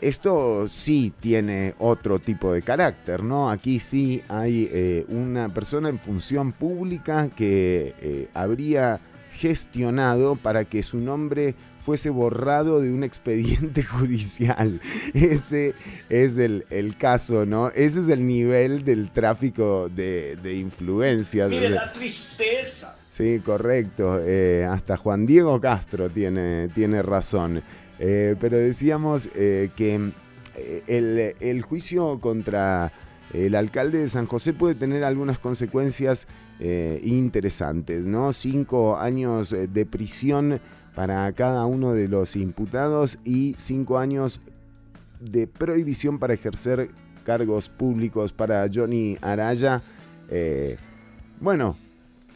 esto sí tiene otro tipo de carácter, ¿no? Aquí sí hay eh, una persona en función pública que eh, habría gestionado para que su nombre fuese borrado de un expediente judicial. Ese es el, el caso, ¿no? Ese es el nivel del tráfico de, de influencias. Mire la tristeza. Sí, correcto. Eh, hasta Juan Diego Castro tiene, tiene razón. Eh, pero decíamos eh, que el, el juicio contra el alcalde de San José puede tener algunas consecuencias interesantes, ¿no? Cinco años de prisión para cada uno de los imputados y cinco años de prohibición para ejercer cargos públicos para Johnny Araya. Bueno,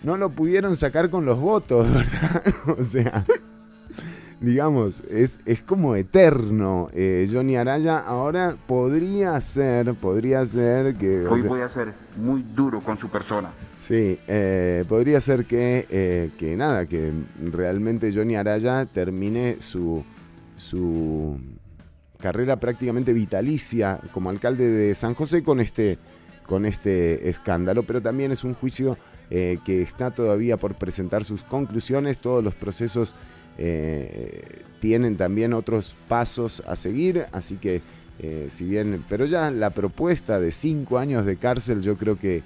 no lo pudieron sacar con los votos, ¿verdad? o sea, digamos, es, es como eterno. Eh, Johnny Araya ahora podría ser, podría ser que... Hoy voy a ser muy duro con su persona. Sí, eh, podría ser que, eh, que nada, que realmente Johnny Araya termine su, su carrera prácticamente vitalicia como alcalde de San José con este, con este escándalo, pero también es un juicio eh, que está todavía por presentar sus conclusiones, todos los procesos eh, tienen también otros pasos a seguir, así que eh, si bien, pero ya la propuesta de cinco años de cárcel yo creo que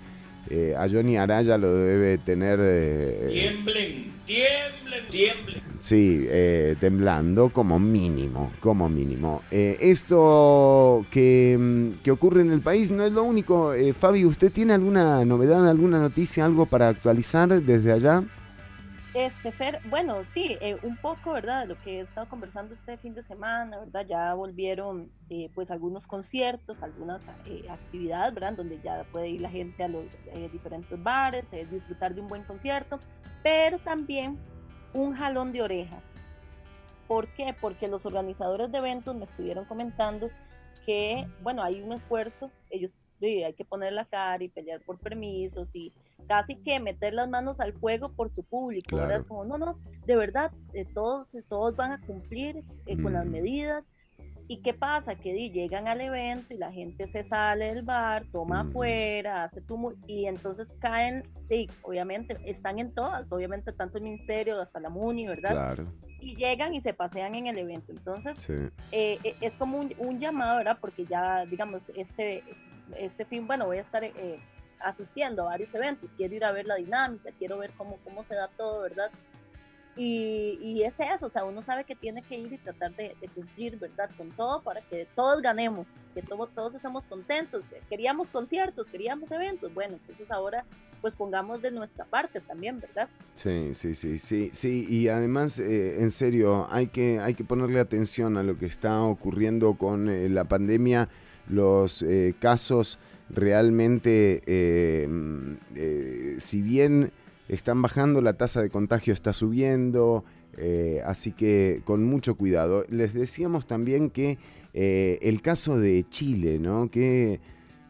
eh, a Johnny Araya lo debe tener... eh, Tiemblen, tiemblen, tiemblen. Sí, eh, temblando como mínimo, como mínimo. Eh, esto que, mm, que ocurre en el país no es lo único. Eh, Fabi, ¿usted tiene alguna novedad, alguna noticia, algo para actualizar desde allá? Este, Fer, bueno, sí, eh, un poco, ¿verdad? Lo que he estado conversando este fin de semana, ¿verdad? Ya volvieron, eh, pues, algunos conciertos, algunas eh, actividades, ¿verdad? Donde ya puede ir la gente a los diferentes bares, disfrutar de un buen concierto, pero también un jalón de orejas. ¿Por qué? Porque los organizadores de eventos me estuvieron comentando que, bueno, hay un esfuerzo, ellos hay que poner la cara y pelear por permisos y casi que meter las manos al fuego por su público, ¿verdad? Claro. Es como, no, no, de verdad, eh, todos, todos van a cumplir eh, con las Mm. medidas. ¿Y qué pasa? Que di, llegan al evento y la gente se sale del bar, toma Mm. afuera, hace tumo y entonces caen, obviamente, están en todas, obviamente tanto el ministerio hasta la MUNI, ¿verdad? Claro, Y llegan y se pasean en el evento. Entonces, sí. eh, eh, es como un, un llamado, ¿verdad? Porque ya, digamos, este, este fin, bueno, voy a estar eh, asistiendo a varios eventos, quiero ir a ver la dinámica, quiero ver cómo, cómo se da todo, ¿verdad? Y, y es eso, o sea, uno sabe que tiene que ir y tratar de, de cumplir, ¿verdad? Con todo para que todos ganemos, que todo- todos estemos contentos. Queríamos conciertos, queríamos eventos, bueno, entonces ahora pues pongamos de nuestra parte también, ¿verdad? Sí, sí, sí, sí, sí, y además, eh, en serio, hay que, hay que ponerle atención a lo que está ocurriendo con eh, la pandemia, los eh, casos realmente, eh, mm, eh, si bien están bajando, la tasa de contagio está subiendo, así que con mucho cuidado. Les decíamos también que el caso de Chile, ¿no? Que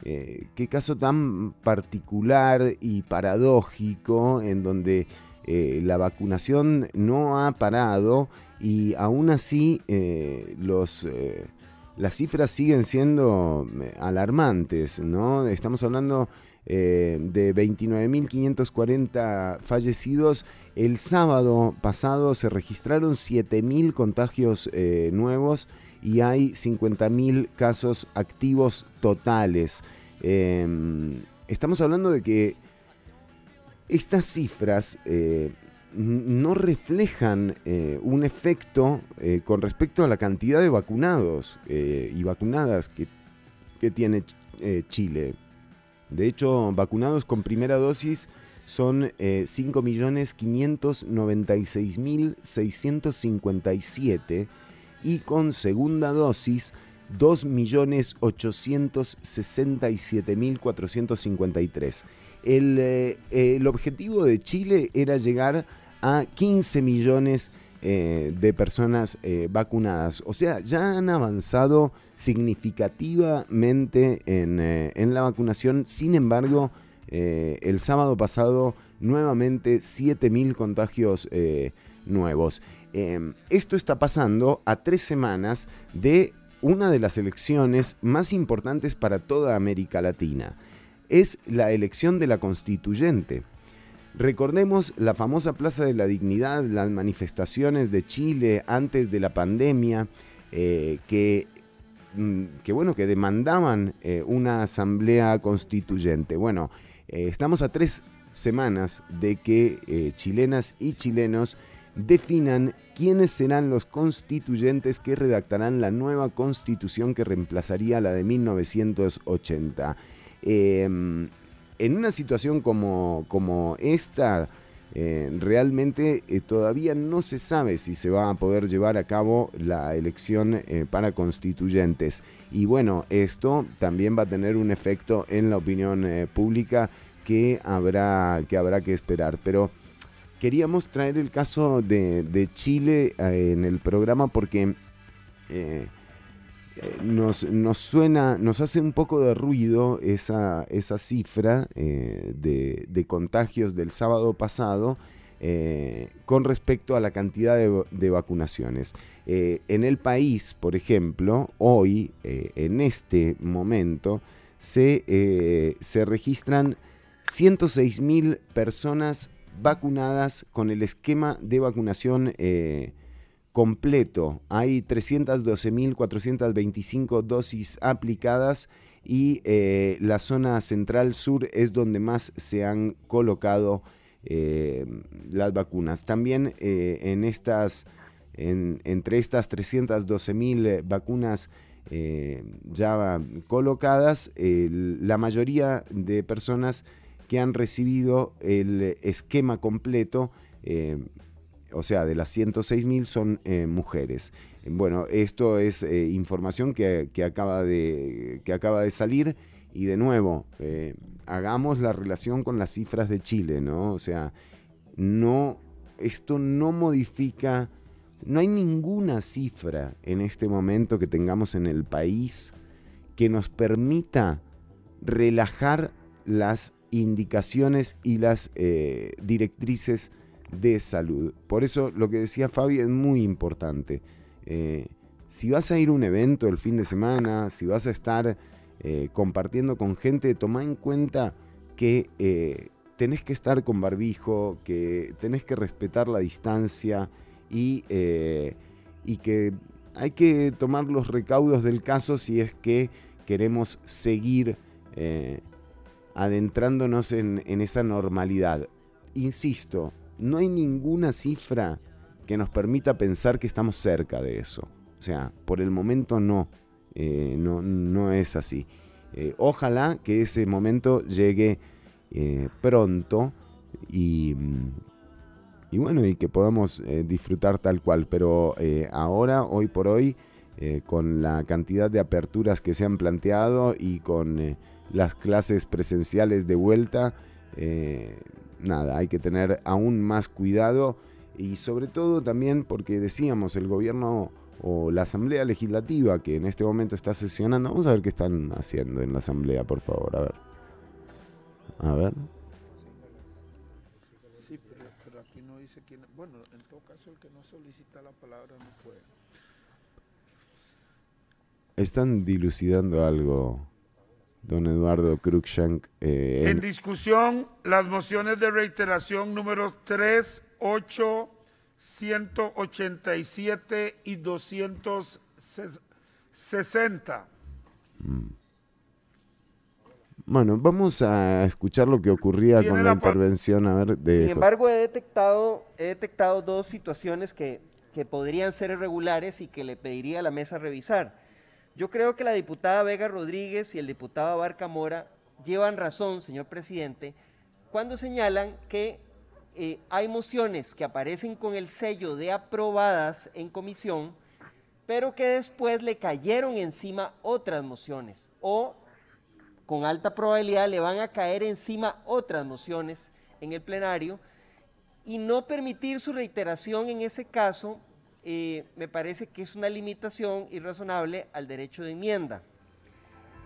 qué caso tan particular y paradójico en donde la vacunación no ha parado y aún así los, las cifras siguen siendo eh, alarmantes, ¿no? Estamos hablando eh, de 29.540 fallecidos. El sábado pasado se registraron 7.000 contagios eh, nuevos y hay 50.000 casos activos totales. Em, estamos hablando de que estas cifras no reflejan eh, un efecto eh, con respecto a la cantidad de vacunados y vacunadas que, tiene Chile. De hecho, vacunados con primera dosis son 5.596.657 y con segunda dosis 2.867.453. El, eh, el objetivo de Chile era llegar a 15 millones eh, de personas eh, vacunadas. O sea, ya han avanzado significativamente en, en la vacunación. Sin embargo, el sábado pasado nuevamente 7.000 contagios nuevos. esto está pasando a tres semanas de una de las elecciones más importantes para toda América Latina. Es la elección de la constituyente. Recordemos la famosa Plaza de la Dignidad, las manifestaciones de Chile antes de la pandemia, eh, que, mm, que, bueno, que demandaban eh, una asamblea constituyente. Bueno, eh, estamos a tres semanas de que chilenas y chilenos definan quiénes serán los constituyentes que redactarán la nueva constitución que reemplazaría la de 1980. En una situación como, como esta, eh, realmente eh, todavía no se sabe si se va a poder llevar a cabo la elección eh, para constituyentes. Y bueno, esto también va a tener un efecto en la opinión pública que habrá, que habrá que esperar. Pero queríamos traer el caso de, Chile en el programa porque eh, eh, nos, suena, nos hace un poco de ruido esa, esa cifra de, contagios del sábado pasado con respecto a la cantidad de, vacunaciones. en el país, por ejemplo, hoy, en este momento, se, se registran 106 mil personas vacunadas con el esquema de vacunación eh, completo. Hay 312.425 dosis aplicadas y eh, la zona central sur es donde más se han colocado eh, las vacunas. También en estas, entre estas 312.000 vacunas ya colocadas, la mayoría de personas que han recibido el esquema completo, eh, o sea, de las 106.000 son eh, mujeres. Bueno, esto es eh, información que, acaba de, que acaba de salir y de nuevo, hagamos la relación con las cifras de Chile, ¿no? O sea, no, esto no modifica, no hay ninguna cifra en este momento que tengamos en el país que nos permita relajar las indicaciones y las eh, directrices de salud. Por eso lo que decía Fabi es muy importante. Eh, si vas a ir a un evento el fin de semana, si vas a estar eh, compartiendo con gente, toma en cuenta que tenés que estar con barbijo, que tenés que respetar la distancia y, y que hay que tomar los recaudos del caso si es que queremos seguir adentrándonos en, esa normalidad. Insisto, no hay ninguna cifra que nos permita pensar que estamos cerca de eso. O sea, por el momento no, eh, no, no, es así. Eh, ojalá que ese momento llegue eh, pronto y, y, bueno, y que podamos disfrutar tal cual. Pero ahora, hoy por hoy, con la cantidad de aperturas que se han planteado y con las clases presenciales de vuelta. Nada, hay que tener aún más cuidado y sobre todo también porque decíamos, el gobierno o la Asamblea Legislativa que en este momento está sesionando, vamos a ver qué están haciendo en la Asamblea, por favor, a ver. A ver. Sí, pero, aquí no dice quién. Bueno, en todo caso, el que no solicita la palabra no puede. Están dilucidando algo don Eduardo Cruikshank. eh, En discusión, las mociones de reiteración números 3, 8, 187 y 260. Bueno, vamos a escuchar lo que ocurría con la la intervención, a ver, de... Sin embargo, he detectado, he detectado dos situaciones que, que podrían ser irregulares y que le pediría a la mesa revisar. Yo creo que la diputada Vega Rodríguez y el diputado Abarca Mora llevan razón, señor presidente, cuando señalan que eh, hay mociones que aparecen con el sello de aprobadas en comisión, pero que después le cayeron encima otras mociones o con alta probabilidad le van a caer encima otras mociones en el plenario y no permitir su reiteración en ese caso me parece que es una limitación irrazonable al derecho de enmienda,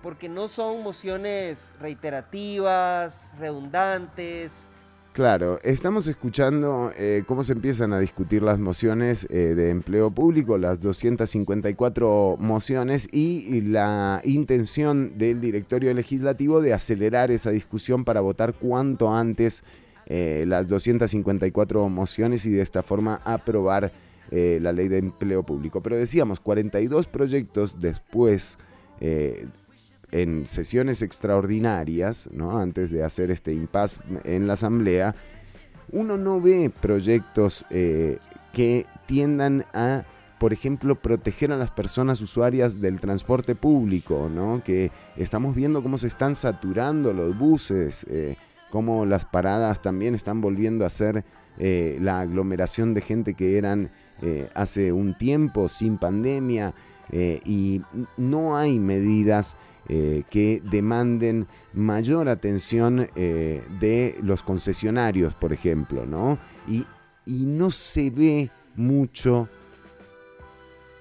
porque no son mociones reiterativas, redundantes, Claro, estamos escuchando eh, cómo se empiezan a discutir las mociones eh, de empleo público, las 254 mociones y, y la intención del directorio legislativo de acelerar esa discusión para votar cuanto antes eh, las 254 mociones y de esta forma aprobar eh, la ley de empleo público. Pero decíamos, 42 proyectos después eh, en sesiones extraordinarias, ¿no? antes de hacer este impasse en la Asamblea, uno no ve proyectos eh, que tiendan a, por ejemplo, proteger a las personas usuarias del transporte público, ¿no? que estamos viendo cómo se están saturando los buses, cómo las paradas también están volviendo a ser la aglomeración de gente que eran eh, hace un tiempo sin pandemia eh, y no hay medidas eh, que demanden mayor atención de los concesionarios, por ejemplo, ¿no? Y, y no se ve mucho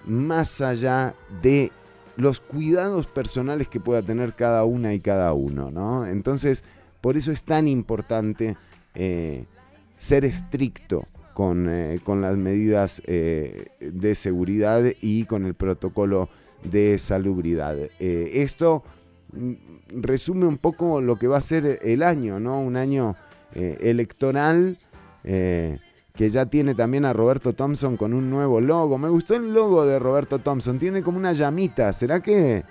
más allá de los cuidados personales que pueda tener cada una y cada uno, ¿no? Entonces, por eso es tan importante ser estricto con, eh, con las medidas eh, de seguridad y con el protocolo de salubridad. Eh, esto mm, resume un poco lo que va a ser el año, ¿no? Un año eh, electoral que ya tiene también a Roberto Thompson con un nuevo logo. Me gustó el logo de Roberto Thompson, tiene como una llamita. ¿Será que,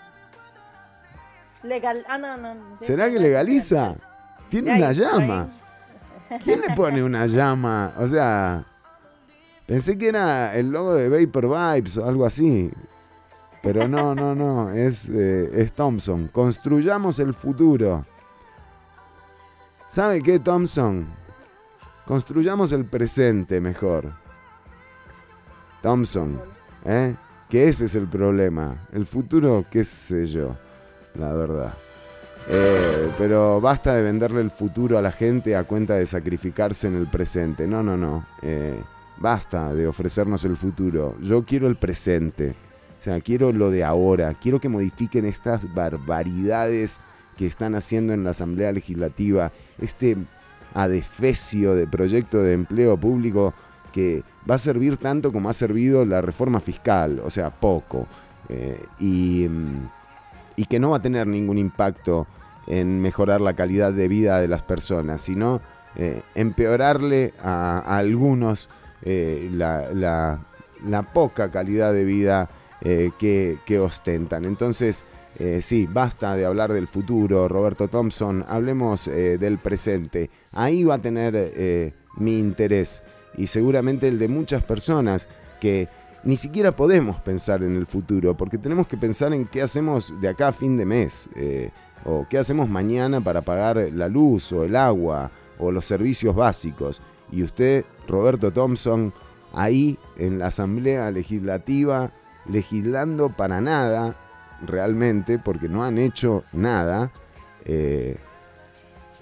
Legal. Ah, no, no. ¿será que legaliza? Tiene una llama. ¿Quién le pone una llama? O sea, pensé que era el logo de Vapor Vibes o algo así. Pero no, no, no, es, eh, es Thompson. Construyamos el futuro. ¿Sabe qué, Thompson? Construyamos el presente mejor. Thompson, ¿eh? Que ese es el problema. El futuro, qué sé yo, la verdad. Eh, pero basta de venderle el futuro a la gente a cuenta de sacrificarse en el presente. No, no, no. Eh, basta de ofrecernos el futuro. Yo quiero el presente. O sea, quiero lo de ahora. Quiero que modifiquen estas barbaridades que están haciendo en la Asamblea Legislativa. Este adefesio de proyecto de empleo público que va a servir tanto como ha servido la reforma fiscal. O sea, poco. Eh, y, mm, y que no va a tener ningún impacto en mejorar la calidad de vida de las personas, sino eh, empeorarle a, algunos eh, la, poca calidad de vida eh, que, ostentan. Entonces, sí, basta de hablar del futuro, Roberto Thompson, hablemos del presente. Ahí va a tener mi interés y seguramente el de muchas personas que ni siquiera podemos pensar en el futuro, porque tenemos que pensar en qué hacemos de acá a fin de mes, eh, o qué hacemos mañana para pagar la luz o el agua o los servicios básicos. Y usted, Roberto Thompson, ahí en la Asamblea Legislativa, legislando para nada, realmente, porque no han hecho nada, eh,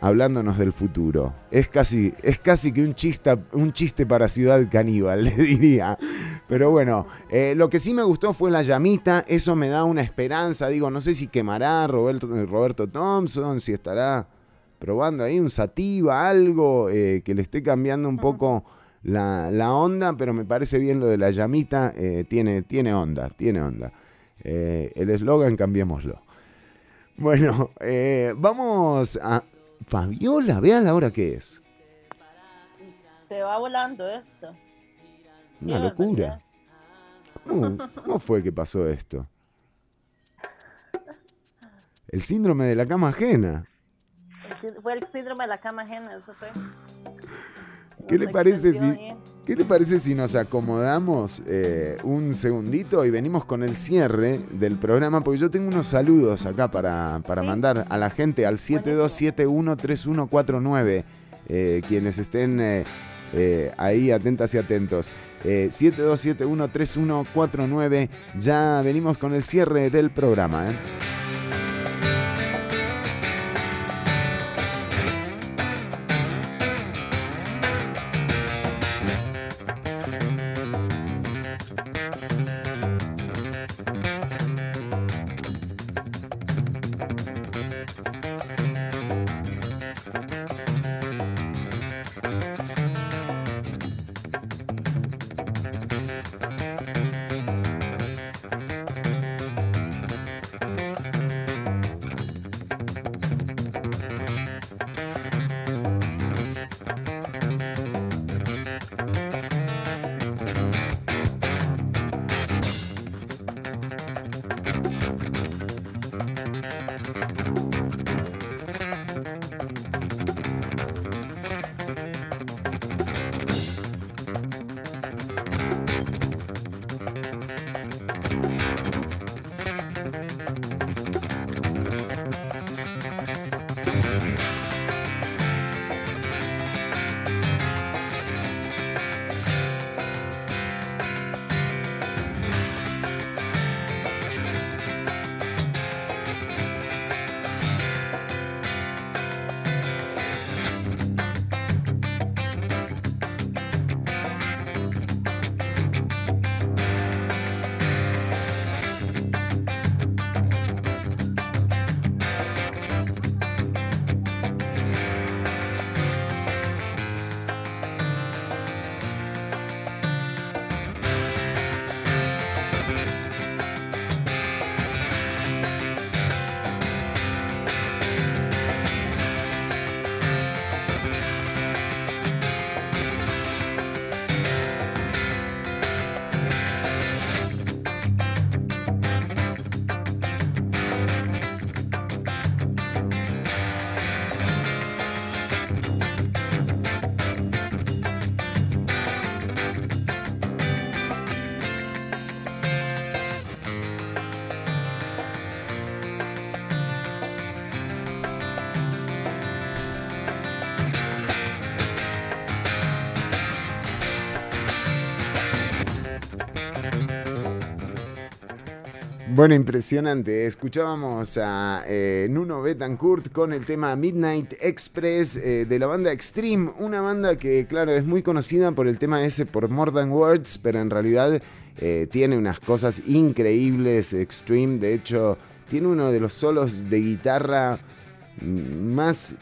hablándonos del futuro. Es casi, es casi que un chiste, un chiste para Ciudad Caníbal, le diría. Pero bueno, eh, lo que sí me gustó fue la llamita, eso me da una esperanza, digo, no sé si quemará Roberto, Roberto Thompson, si estará probando ahí un sativa, algo eh, que le esté cambiando un poco la, la onda, pero me parece bien lo de la llamita, eh, tiene, tiene onda, tiene onda. El eslogan cambiémoslo. Bueno, eh, vamos a... Fabiola, vea la hora que es. Se va volando esto. Una locura. ¿Cómo, cómo fue que pasó esto? El síndrome de la cama ajena. El Fue el síndrome de la cama ajena, eso fue. ¿Qué le parece si. ¿Qué le parece si nos acomodamos eh, un segundito y venimos con el cierre del programa? Porque yo tengo unos saludos acá para, para mandar a la gente al 72713149. eh, quienes estén eh, eh, ahí atentas y atentos. Eh, 72713149. Ya venimos con el cierre del programa. Bueno, impresionante. Escuchábamos a eh, Nuno Betancourt con el tema Midnight Express eh, de la banda Extreme, una banda que, claro, es muy conocida por el tema ese, por More Than Words, pero en realidad eh, tiene unas cosas increíbles. Extreme, de hecho, tiene uno de los solos de guitarra más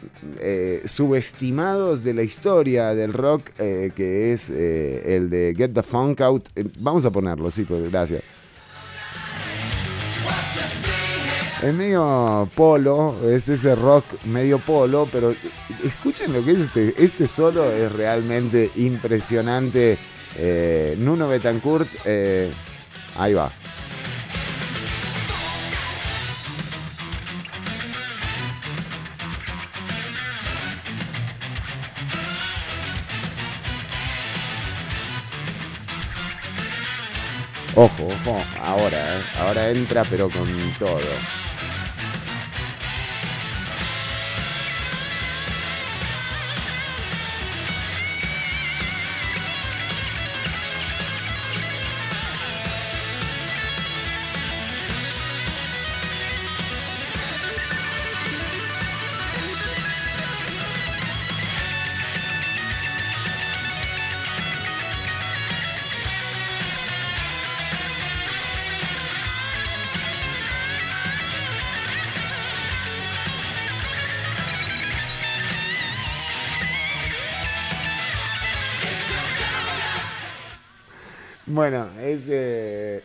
subestimados de la historia del rock, que es el de Get the Funk Out. Vamos a ponerlo, sí, pues, gracias. Es medio polo, es ese rock medio polo, pero escuchen lo que es este, este solo, es realmente impresionante. Eh, Nuno Betancourt, eh, ahí va. Ojo, ojo, ahora, eh, ahora entra pero con todo. Bueno, es. eh,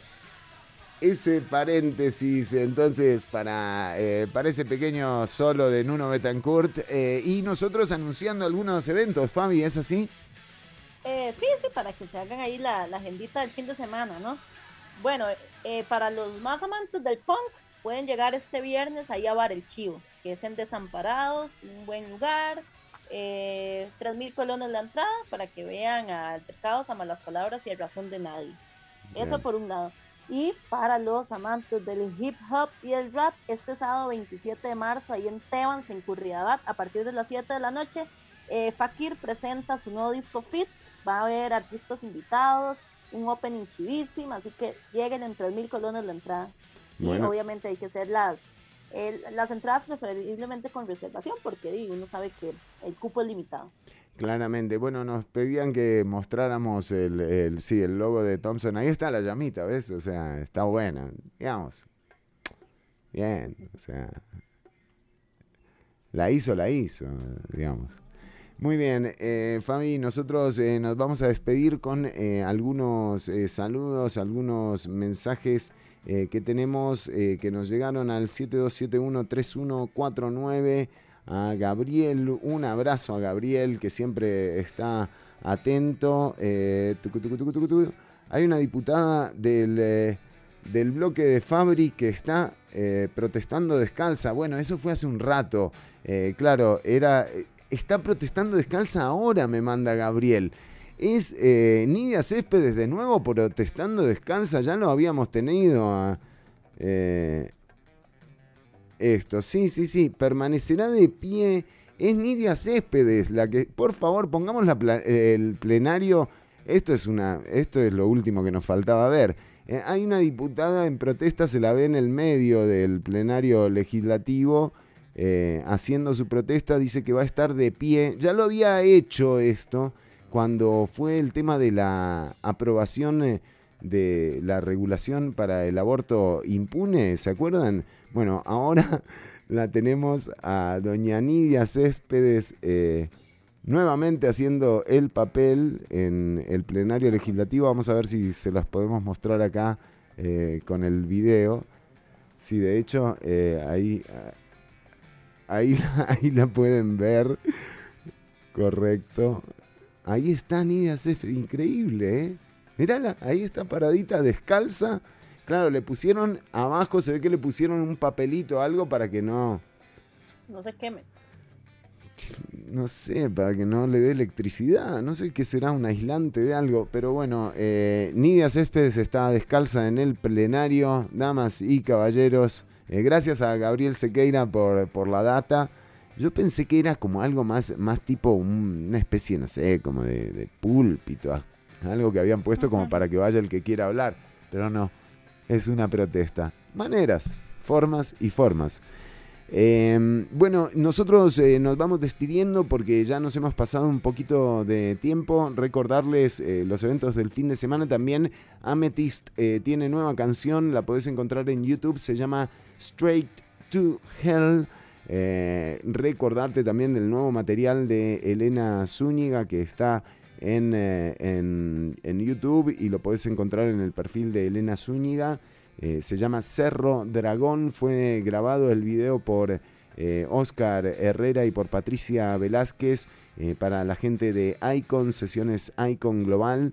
ese paréntesis entonces para, eh, para ese pequeño solo de Nuno Betancourt eh, y nosotros anunciando algunos eventos, Fabi, ¿es así? Eh, sí, sí, para que se hagan ahí la, la agendita del fin de semana, ¿no? Bueno, eh, para los más amantes del punk, pueden llegar este viernes ahí a Bar El Chivo, que es en Desamparados, un buen lugar. Eh, 3.000 colones la entrada para que vean a Altercados, a Malas Palabras y a Razón de Nadie. Eso Bien. por un lado. Y para los amantes del hip hop y el rap, este sábado 27 de marzo, ahí en Tebans, en Curridabat, a partir de las 7 de la noche, eh, Fakir presenta su nuevo disco Fit. Va a haber artistas invitados, un opening chivísimo, así que lleguen en 3.000 colones la entrada. Y Bueno. obviamente hay que hacer las, el- las entradas preferiblemente con reservación, porque uno sabe que el cupo es limitado. Claramente. Bueno, nos pedían que mostráramos el, el, sí, el logo de Thompson. Ahí está la llamita, ¿ves? O sea, está buena. Digamos. Bien, o sea. La hizo, la hizo, digamos. Muy bien, eh, Fabi, nosotros eh, nos vamos a despedir con eh, algunos eh, saludos, algunos mensajes eh, que tenemos eh, que nos llegaron al 72713149. A Gabriel, un abrazo a Gabriel que siempre está atento. Eh. Hay una diputada del, del bloque de Fabri que está protestando descalza. Bueno, eso fue hace un rato. Claro, era. Está protestando descalza ahora, me manda Gabriel. Es eh, Nidia Céspedes de nuevo protestando descalza. Ya lo habíamos tenido a. eh, esto, sí, sí, sí. Permanecerá de pie. Es Nidia Céspedes la que. Por favor, pongamos la el plenario. Esto es una. Esto es lo último que nos faltaba ver. Eh, hay una diputada en protesta, se la ve en el medio del plenario legislativo. haciendo su protesta, dice que va a estar de pie. Ya lo había hecho esto cuando fue el tema de la aprobación eh, de la regulación para el aborto impune, ¿se acuerdan? Bueno, ahora la tenemos a doña Nidia Céspedes eh, nuevamente haciendo el papel en el plenario legislativo. Vamos a ver si se las podemos mostrar acá eh, con el video. Sí, de hecho, ahí, ahí, ahí la pueden ver. Correcto. Ahí está Nidia Céspedes, increíble, ¿eh? Mirala, ahí está paradita, descalza. Claro, le pusieron abajo, se ve que le pusieron un papelito, algo para que no, No se queme. no sé, para que no le dé electricidad. No sé qué será, un aislante de algo. Pero bueno, eh, Nidia Céspedes está descalza en el plenario. Damas y caballeros, eh, gracias a Gabriel Sequeira por, por la data. Yo pensé que era como algo más, más tipo un- una especie, no sé, como de, de púlpito. Algo que habían puesto como para que vaya el que quiera hablar. Pero no, es una protesta. Maneras, formas y formas. Eh, bueno, nosotros eh, nos vamos despidiendo porque ya nos hemos pasado un poquito de tiempo. Recordarles eh, los eventos del fin de semana también. Amethyst eh, tiene nueva canción, la podés encontrar en YouTube, se llama Straight to Hell. Eh, recordarte también del nuevo material de Elena Zúñiga que está en, eh, en- en YouTube y lo podés encontrar en el perfil de Elena Zúñiga. Eh, se llama Cerro Dragón. Fue grabado el video por Oscar Herrera y por Patricia Velázquez para la gente de Icon, sesiones Icon Global.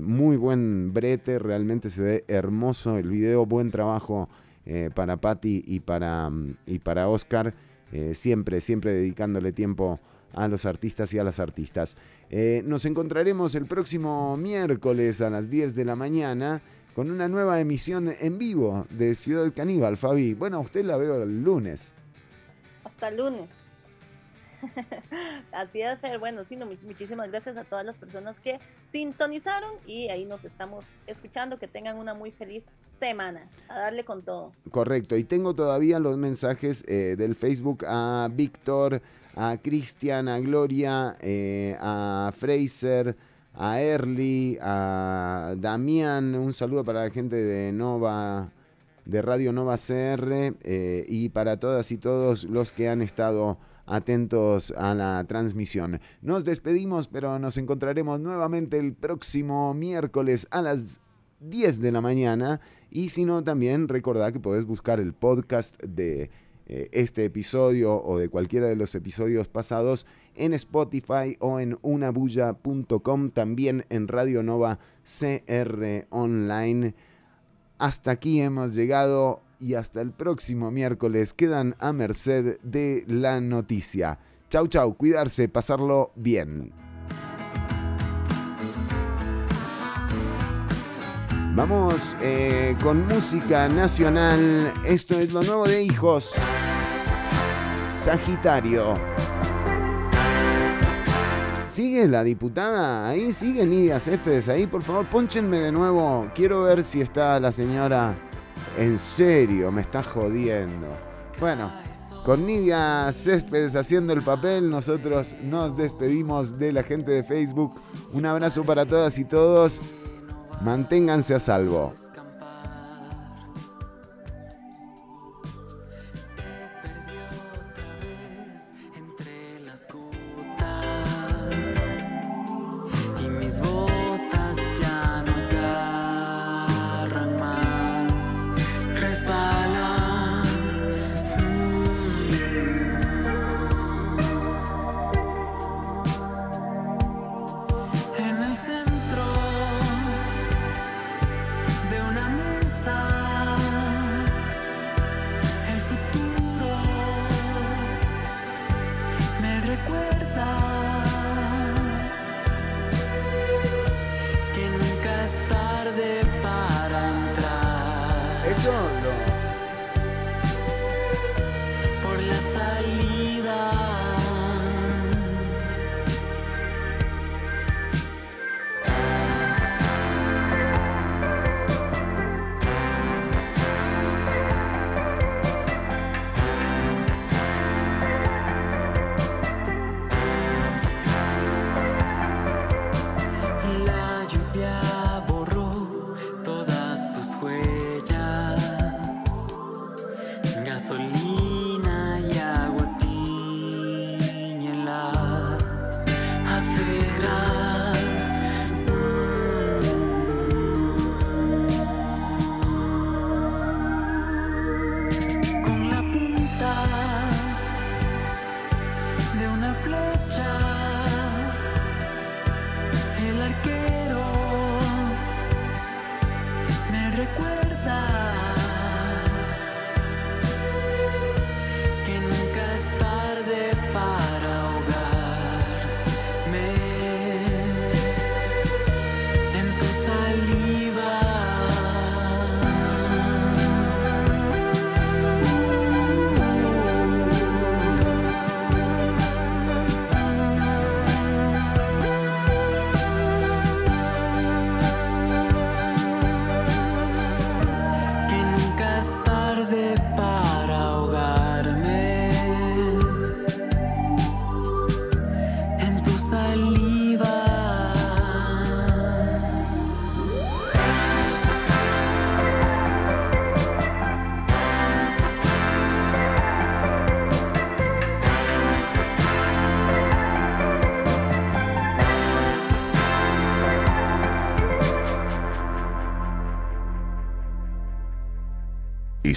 Muy buen brete, realmente se ve hermoso el video. Buen trabajo eh, para Patti y para, mm, y para Oscar. Eh, siempre, siempre dedicándole tiempo a los artistas y a las artistas. Eh, nos encontraremos el próximo miércoles a las 10 de la mañana con una nueva emisión en vivo de Ciudad Caníbal, Fabi. Bueno, a usted la veo el lunes. Hasta el lunes. Así es, Fer. Bueno, sí, no, mu- muchísimas gracias a todas las personas que sintonizaron y ahí nos estamos escuchando. Que tengan una muy feliz semana. A darle con todo. Correcto, y tengo todavía los mensajes eh, del Facebook a Víctor, a Cristian, a Gloria, eh, a Fraser, a Early, a Damián. Un saludo para la gente de Nova, de Radio Nova CR eh, y para todas y todos los que han estado atentos a la transmisión. Nos despedimos, pero nos encontraremos nuevamente el próximo miércoles a las 10 de la mañana. Y si no, también recordad que podés buscar el podcast de eh, este episodio o de cualquiera de los episodios pasados en Spotify o en unabulla.com, también en Radio Nova CR Online. Hasta aquí hemos llegado y hasta el próximo miércoles quedan a merced de la noticia. Chau, chau, cuidarse, pasarlo bien. Vamos eh, con música nacional. Esto es lo nuevo de Hijos. Sagitario. ¿Sigue la diputada? Ahí sigue Nidia Céspedes. Ahí, por favor, ponchenme de nuevo. Quiero ver si está la señora. En serio, me está jodiendo. Bueno, con Nidia Céspedes haciendo el papel, nosotros nos despedimos de la gente de Facebook. Un abrazo para todas y todos. Manténganse a salvo.